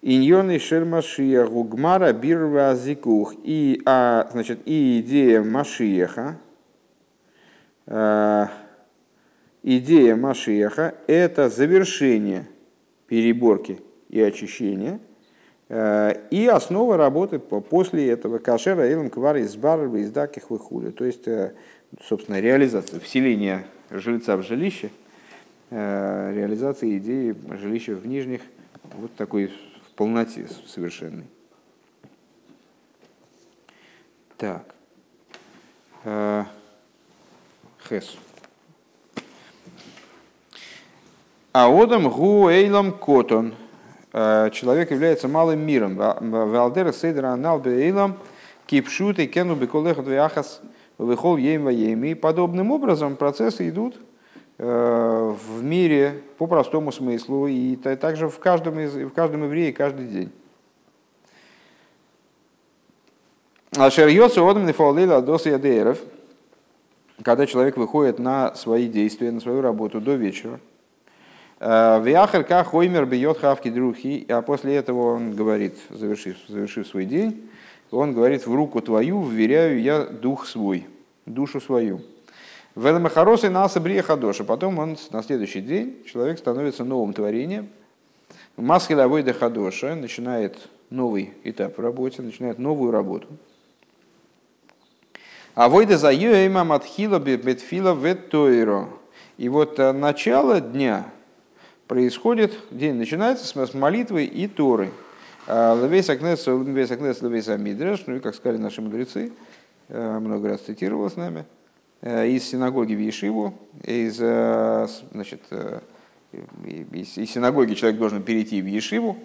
Иньоны Шермашия Гугмара Бирва Зикух. И, а, значит, и идея Машиеха, э, идея Машиеха – это завершение переборки и очищения, и основа работы после этого кашера элем квар из бар из даких выхули. То есть, э, собственно, реализация, вселения жильца в жилище, э, реализация идеи жилища в нижних, вот такой полноте совершенной. Так. Э, Хес. Аодам гу эйлам котон. Э, человек является малым миром. Валдера сейдера аналбе эйлам кипшут и кену беколеха двяхас выхол ейм И подобным образом процессы идут Э, в мире по простому смыслу и также в каждом, из, в каждом еврее каждый день. Ашерьется одам нефаулейла доса ядееров, когда человек выходит на свои действия, на свою работу до вечера. Э, Вяхарка хоймер бьет хавки друхи, а после этого он говорит, завершив, завершив свой день, он говорит, в руку твою вверяю я дух свой, душу свою. Веламахаросы наса брия хадоша. Потом он на следующий день человек становится новым творением. Маскеля войда хадоша начинает новый этап в работе, начинает новую работу. А войда за матхила бетфила веттойро. И вот э, начало дня происходит, день начинается с молитвы и Торы. А левейс акнес, левейс акнес, левейс амидреш, ну и как сказали наши мудрецы, э, много раз цитировал с нами – Э, из синагоги в Ешиву, из, э, значит, из, из синагоги человек должен перейти в Ешиву,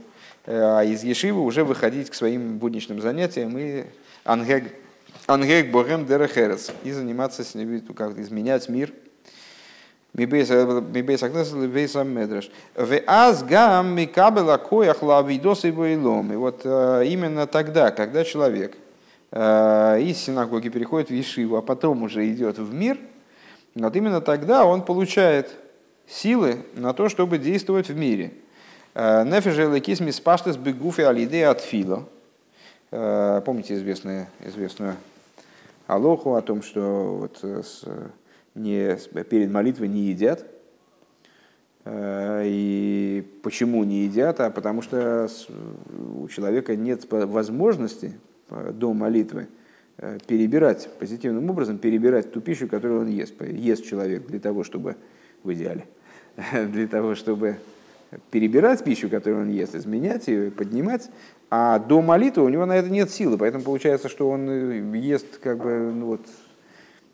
а из Ешивы уже выходить к своим будничным занятиям и ангег, ангег богем дерехерес, и заниматься с ним, как изменять мир. Мибейс акнесел вейсам медреш. В аз гам микабела коях лавидос и Вот именно тогда, когда человек – Э, из синагоги переходит в Ешиву, а потом уже идет в мир, вот именно тогда он получает силы на то, чтобы действовать в мире. Э, Нефеже лекис миспаштес бегуфи алиде от фила. Э, помните известную, известную алоху о том, что вот с, не, перед молитвой не едят. И почему не едят? А потому что у человека нет возможности Э, до молитвы э, перебирать, позитивным образом перебирать ту пищу, которую он ест. Ест человек для того, чтобы, в идеале, для того, чтобы перебирать пищу, которую он ест, изменять ее, поднимать, а до молитвы у него на это нет силы, поэтому получается, что он э, ест как бы, ну вот,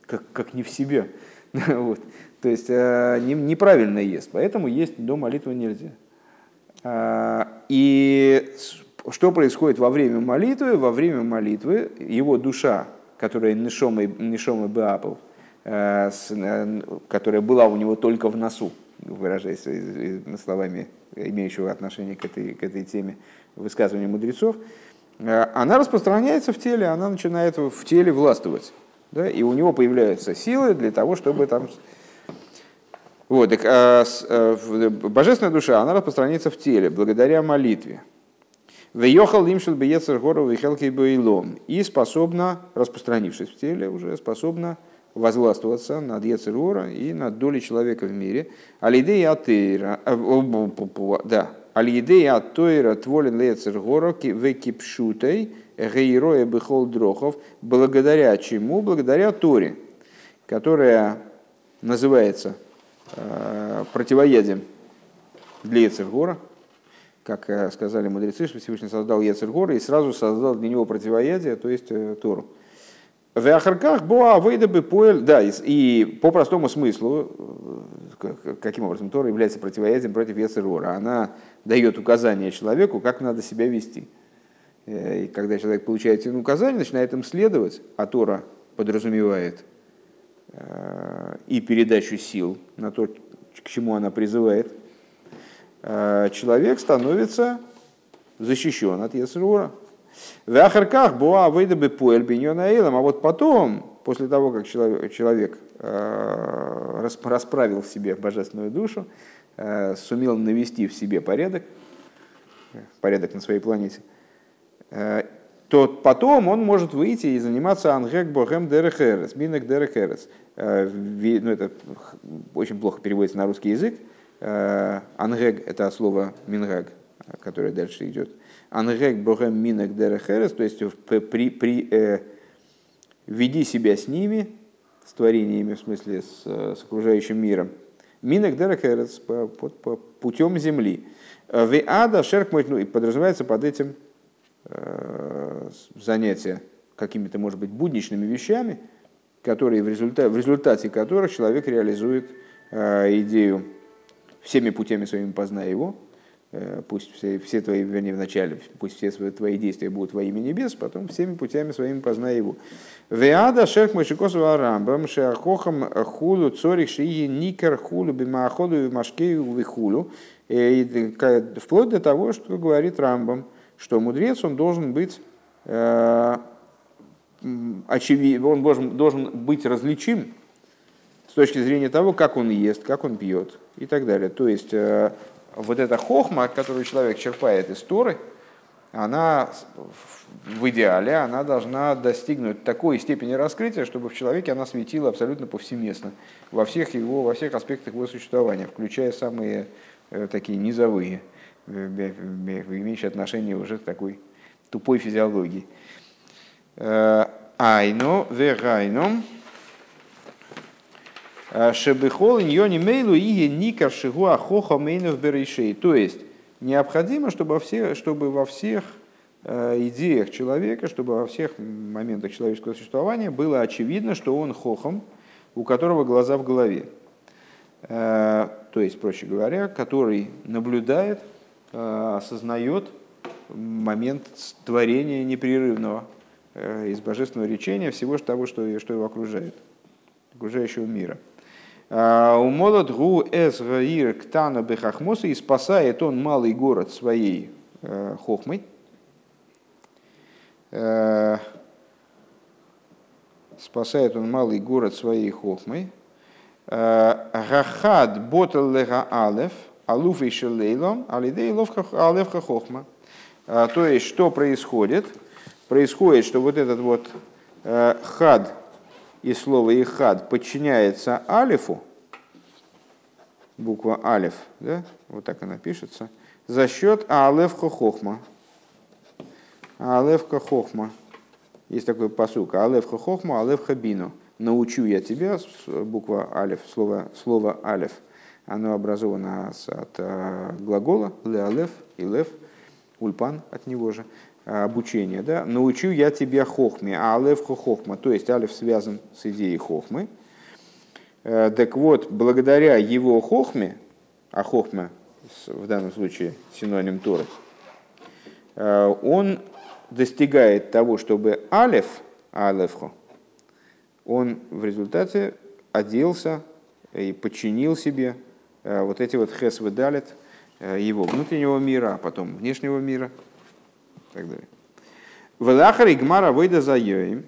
как, как не в себе. вот. То есть э, не, неправильно ест, поэтому есть до молитвы нельзя. А, и что происходит во время молитвы? Во время молитвы его душа, которая нишомой беапл, э, э, которая была у него только в носу, выражаясь словами имеющего отношение к этой, к этой теме высказывания мудрецов, она распространяется в теле, она начинает в теле властвовать. Да, и у него появляются силы для того, чтобы там вот, так, а, а, божественная душа, она распространяется в теле благодаря молитве. Веохал имшел беецер гору вихелки боилом. И способна, распространившись в теле, уже способна возгластвоваться над Ецергора и над долей человека в мире. Алидея атеира, да, алидея атеира тволен Ецергора векипшутей гейроя бехол дрохов, благодаря чему? Благодаря Торе, которая называется Э, противоядием для Ецергора, как э, сказали мудрецы, что Всевышний создал Ецергора и сразу создал для него противоядие, то есть э, Тору. В Ахарках Боа Вейда бы Поэль, да, и по простому смыслу, каким образом Тора является противоядием против Ецергора, она дает указания человеку, как надо себя вести. И когда человек получает эти указания, начинает им следовать, а Тора подразумевает и передачу сил на то, к чему она призывает, э, человек становится защищен от Есрура. В Ахарках Буа выйда бы Пуэль А вот потом, после того, как человек, э, расправил в себе божественную душу, э, сумел навести в себе порядок, порядок на своей планете, то потом он может выйти и заниматься ангек богем дерехерес, минек дерехерес. Э, ну, это очень плохо переводится на русский язык. Э, ангек – это слово мингаг, которое дальше идет. Ангек богем минек дерехерес, то есть при, при, э, веди себя с ними, с творениями, в смысле с, с окружающим миром. Минек дерехерес, путем земли. Веада шерк ну и подразумевается под этим Э, занятия какими-то, может быть, будничными вещами, которые в результате, в результате которых человек реализует э, идею всеми путями своими познай его, э, пусть все, все твои, вернее, вначале, пусть все свои, твои действия будут во имя небес, потом всеми путями своими познай его. Веада шерх мышикосу арамбам шеахохам хулу цорих шии никер хулу бимааходу машкею вихулу. Вплоть до того, что говорит Рамбам – что мудрец он должен быть э, очевид, он должен, должен быть различим с точки зрения того, как он ест, как он пьет и так далее. То есть э, вот эта хохма, которую человек черпает из Торы, она в идеале она должна достигнуть такой степени раскрытия, чтобы в человеке она светила абсолютно повсеместно во всех его, во всех аспектах его существования, включая самые э, такие низовые имеющий отношение уже к такой тупой физиологии. Э, айно, вегайно, э, шебехол иньони мейлу и никар шигу ахоха мейнов берешей. То есть, необходимо, чтобы, все, чтобы во всех э, идеях человека, чтобы во всех моментах человеческого существования было очевидно, что он хохом, у которого глаза в голове. То есть, проще говоря, который наблюдает осознает момент творения непрерывного э, из божественного речения всего того, что, что его окружает, окружающего мира. А, у молод гу эс гаир ктана бехахмоса и спасает он малый город своей э, хохмой. Спасает он малый город своей хохмой. Гахад ботал алев – Алуф и Шелейлом, Алидей Алевха Хохма. А, то есть, что происходит? Происходит, что вот этот вот э, хад и слово и хад подчиняется алифу, буква алиф, да, вот так она пишется, за счет алевха хохма. Алевха хохма. Есть такой посук. Алевха хохма, алевха бину. Научу я тебя, буква алиф, слово, слово алиф – оно образовано от э, глагола леалев и лев, ульпан от него же. обучения, да, научу я тебя хохме, а алев хохма, то есть алев связан с идеей хохмы. Так вот, благодаря его хохме, а хохма в данном случае синоним Торы, он достигает того, чтобы алев, алевхо, он в результате оделся и подчинил себе вот эти вот хес выдалит его внутреннего мира, а потом внешнего мира – так далее. Велахар и гмара выйда за йоим,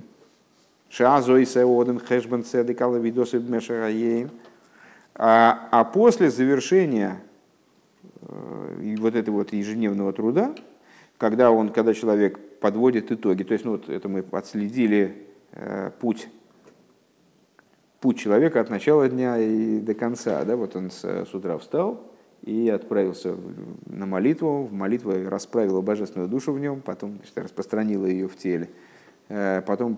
шазой сеоден хэшбен цедек алавидос и бмешараеем. А, а после завершения э, вот этого вот ежедневного труда, когда, он, когда человек подводит итоги, то есть ну, вот это мы отследили э, путь, путь человека от начала дня и до конца. Да? Вот он с, с утра встал, и отправился на молитву. В молитву расправила божественную душу в нем, потом значит, распространила ее в теле. Э, потом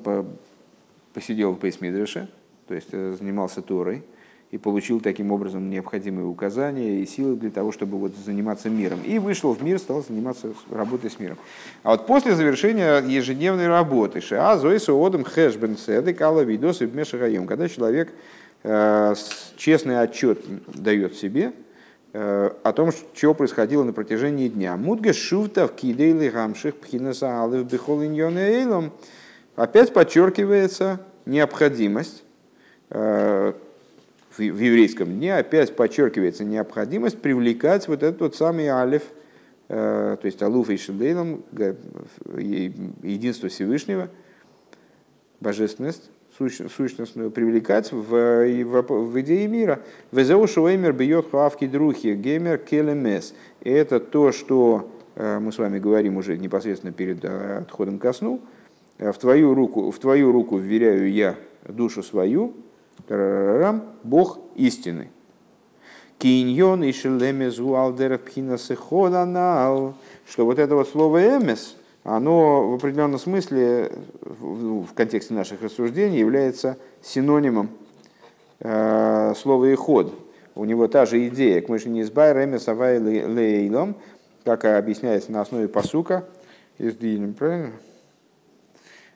посидел в Пейсмидреше, то есть э, занимался Торой и получил таким образом необходимые указания и силы для того, чтобы вот заниматься миром. И вышел в мир, стал заниматься работой с миром. А вот после завершения ежедневной работы, а Зоису Одам Хэшбен Седек Алла Видос и когда человек э, честный отчет дает себе, Э, о том, что происходило на протяжении дня. Мудга шуфта в кидейли гамших пхинаса алыв бихол эйлом. Опять подчеркивается необходимость э, в еврейском дне опять подчеркивается необходимость привлекать вот этот вот самый алиф, э, то есть алуф и шедейлом, единство Всевышнего, божественность, сущностную привлекать в, в, в идее мира. Везеу шуэймер бьет хуавки друхи, геймер келемес. Это то, что э, мы с вами говорим уже непосредственно перед э, отходом ко сну. В твою руку, в твою руку вверяю я душу свою, Бог истины. Киньон и шелемезу алдер пхинасеходанал. Что вот это вот слово эмес – оно в определенном смысле в контексте наших рассуждений является синонимом э, слова «иход». У него та же идея, к мыши не избай ремес авай лейлом, как объясняется на основе посука правильно?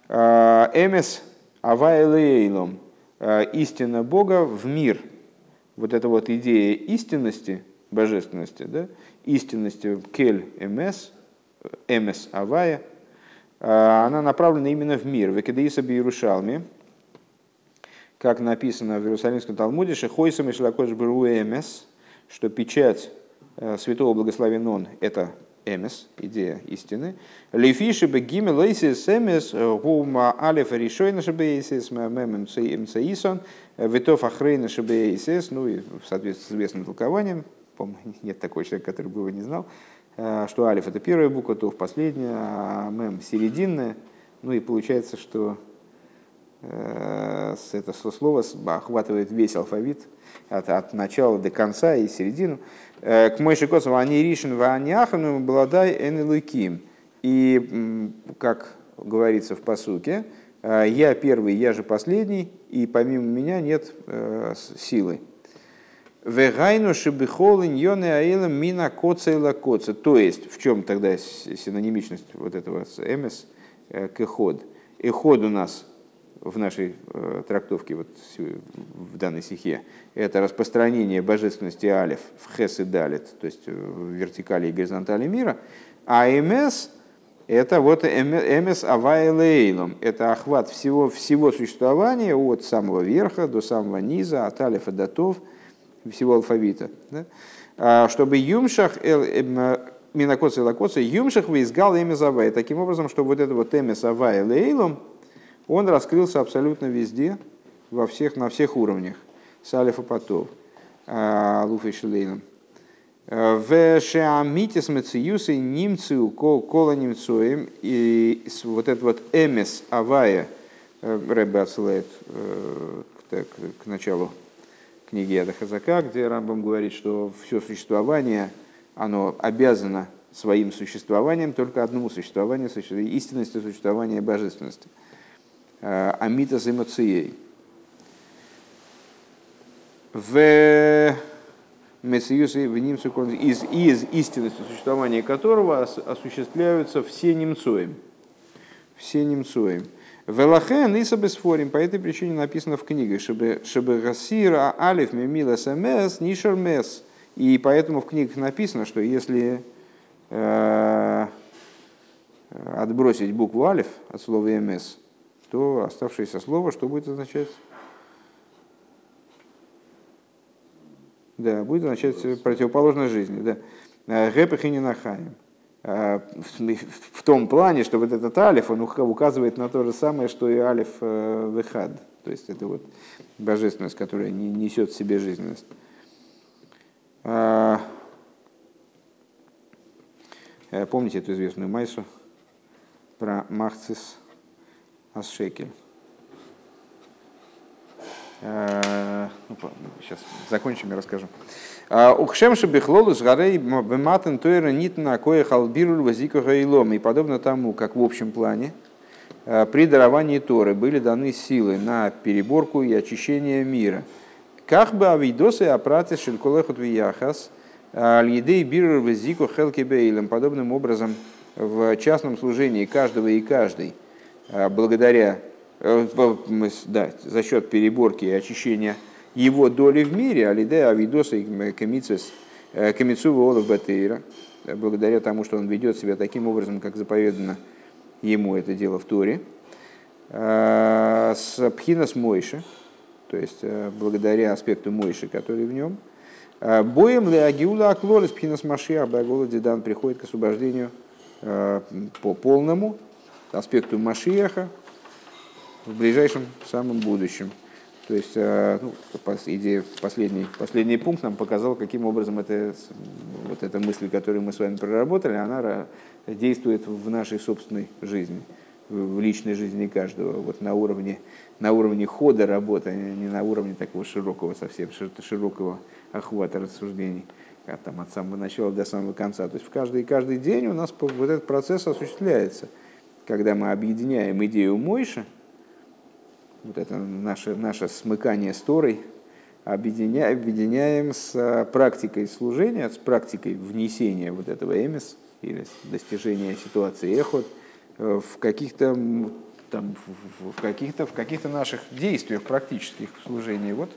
Э, эмес авай лейлом, истина Бога в мир. Вот эта вот идея истинности, божественности, да? истинности кель эмес – Эмес Авая, а, она направлена именно в мир. Векедеиса Иерушалме, как написано в Иерусалимском Талмуде, Шехойсам и Шлакош Эмес, что печать э, святого благословен он – это эмес, идея истины. Лефиши бы гиме лейсис эмес гума алиф решойна шебейсис мем мцаисон витов ахрейна шебейсис, ну и в соответствии с известным толкованием, по нет такого человека, который бы его не знал, Э, что алиф это первая буква, то в последняя, а мем серединная. Ну и получается, что э, это слово охватывает весь алфавит от, от начала до конца и середину. Э, к Мойши Косову они ришен в аняхану благодай энелыким. И, как говорится в посуке, я первый, я же последний, и помимо меня нет силы. Вегайну шибихол иньоны аилам мина коца и лакоца. То есть, в чем тогда синонимичность вот этого с эмес э, к эход? Эход у нас в нашей э, трактовке вот в данной стихе это распространение божественности алиф в хес и далит, то есть в вертикали и горизонтали мира, а эмес это вот эмес авайлейлом, это охват всего, всего существования от самого верха до самого низа, от алифа до тов – всего алфавита, да? А, чтобы юмшах эм, минакоц и лакоца юмшах выизгал имя завай. Таким образом, что вот это вот эмя завай лейлом, он раскрылся абсолютно везде, во всех, на всех уровнях. С алифа потов, а, луфой шелейлом. В шеамитис мециюсы немцу кола немцуем и вот этот вот эмес авая э, Рэбе отсылает э, к, к началу книги Яда Хазака, где Рамбам говорит, что все существование, оно обязано своим существованием только одному существованию, истинности существования божественности. Э, Амита с эмоцией. В Мессиюс и в немцу из, из истинности существования которого осуществляются все немцоем. Все немцоем. Велахен и собесфорим, по этой причине написано в книге, чтобы, чтобы Гасира Алиф Мемила СМС Нишер Мес. И поэтому в книгах написано, что если э, отбросить букву Алиф от слова МС, то оставшееся слово что будет означать? Да, будет означать противоположной жизни. Да. Гепах и нахаем. А, в том плане, что вот этот алиф, он указывает на то же самое, что и алиф э, вехад. То есть это вот божественность, которая не несет в себе жизненность. Э, помните эту известную майсу про Махцис Асшекель? Сейчас э, закончим и расскажу. А, Ухшем шабихлолу с горей бематен тойра нитна кое халбируль вазика гаилом. И подобно тому, как в общем плане э, при даровании Торы были даны силы на переборку и очищение мира. Как бы авидосы апраты шельколехот вияхас альедей бирр вазику хелки бейлем. Подобным образом в частном служении каждого и каждой, э, благодаря Э, да, за счет переборки и очищения его доли в мире, алидея авидоса и э, комицува олов батейра, э, благодаря тому, что он ведет себя таким образом, как заповедано ему это дело в Торе, с пхинас Мойши, то есть благодаря аспекту Мойши, который в нем, боем ли агиула аклолис пхинас Машиах, Багола Дидан приходит к освобождению по полному аспекту Машиаха, в ближайшем самом будущем. То есть, э, ну, идея, последний, последний пункт нам показал, каким образом это, вот эта мысль, которую мы с вами проработали, она действует в нашей собственной жизни, в личной жизни каждого, вот на уровне, на уровне хода работы, а не на уровне такого широкого, совсем широкого охвата рассуждений, а там от самого начала до самого конца. То есть в каждый, каждый день у нас вот этот процесс осуществляется, когда мы объединяем идею Мойша – вот это наше, наше смыкание с Торой, объединяем, объединяем с э, практикой служения, с практикой внесения вот этого эмис или достижения ситуации эхот э, в каких-то там, в каких-то в каких-то наших действиях практических в служении. Вот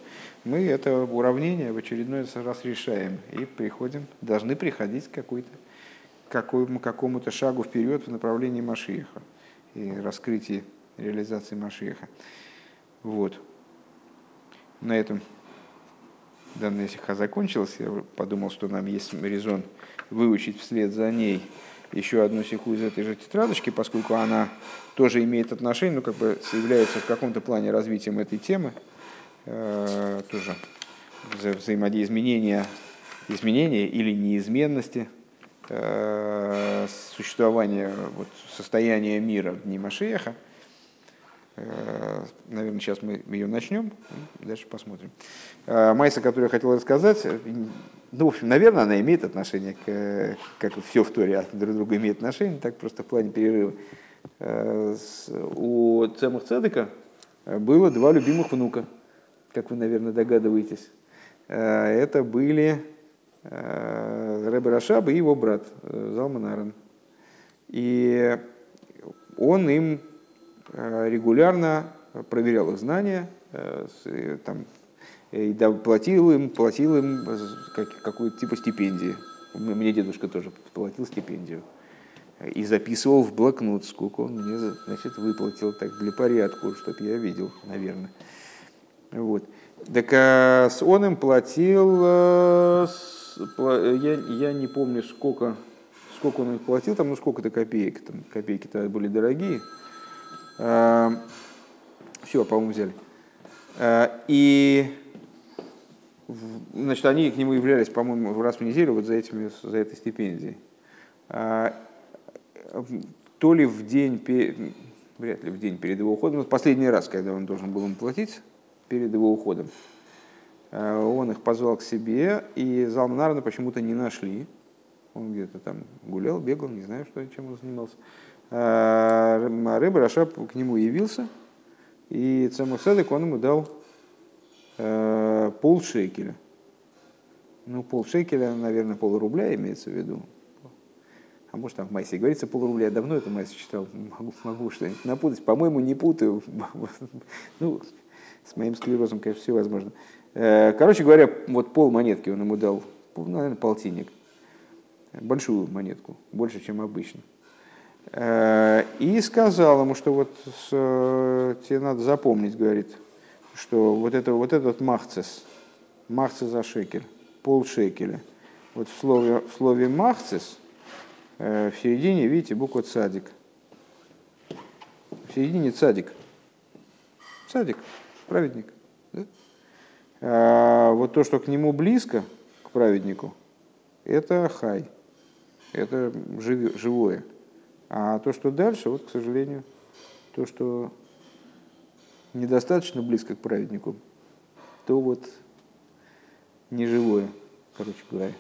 мы это уравнение в очередной раз решаем и приходим, должны приходить к какой-то какому, какому-то шагу вперед в направлении Машиеха и раскрытии реализации Машиеха. Вот. На этом данная сиха закончилась. Я подумал, что нам есть резон выучить вслед за ней еще одну сиху из этой же тетрадочки, поскольку она тоже имеет отношение, ну, как бы является в каком-то плане развитием этой темы, э, тоже вза взаимодействия изменения, изменения или неизменности э, существования вот, состояния мира в дни Машеха. Э, наверное, сейчас мы ее начнем, дальше посмотрим. Э, Майса, которую я хотел рассказать, ну, в общем, наверное, она имеет отношение к, как все в Торе друг друга имеет отношение, так просто в плане перерыва. У Цемах Цедека было два любимых внука, как вы, наверное, догадываетесь. Это были Рэбе Рашаб и его брат Залман Аарон. И он им Э, регулярно проверял их знания, э, там, и платил им, платил им какую-то типа стипендии. Мне дедушка тоже платил стипендию. И записывал в блокнот, сколько он мне значит, выплатил так для порядка, чтобы я видел, наверное. Вот. Так а он им платил, э, я, я не помню, сколько, сколько он им платил, там, ну сколько-то копеек, там копейки-то были дорогие. Эм, Все, по-моему, взяли. Э, и значит, они к нему являлись, по-моему, раз в неделю вот за, этими, за этой стипендией. Э, то ли в день, вряд ли в день перед его уходом, последний раз, когда он должен был им платить перед его уходом, он их позвал к себе, и Залманарна почему-то не нашли. Он где-то там гулял, бегал, не знаю, что, чем он занимался. А Рыба Рашаб к нему явился, и Цемух Седек он ему дал э, пол шекеля. Ну, полшекеля, наверное, полрубля имеется в виду. А может, там в Майсе говорится полрубля. Я давно это Майсе читал. Могу, могу что-нибудь напутать. По-моему, не путаю. Ну, с моим склерозом, конечно, все возможно. Э, короче говоря, вот пол монетки он ему дал, наверное, полтинник. Большую монетку, больше, чем обычно. Э, и сказал ему, что вот э, тебе надо запомнить, говорит, что вот, это, вот этот махцес, махцес за шекель, пол шекеля. Вот в слове, в слове махцес в середине, видите, буква цадик. В середине цадик. Цадик праведник. А вот то, что к нему близко, к праведнику, это хай, это живое. А то, что дальше, вот, к сожалению, то, что недостаточно близко к праведнику, то вот неживое, короче говоря.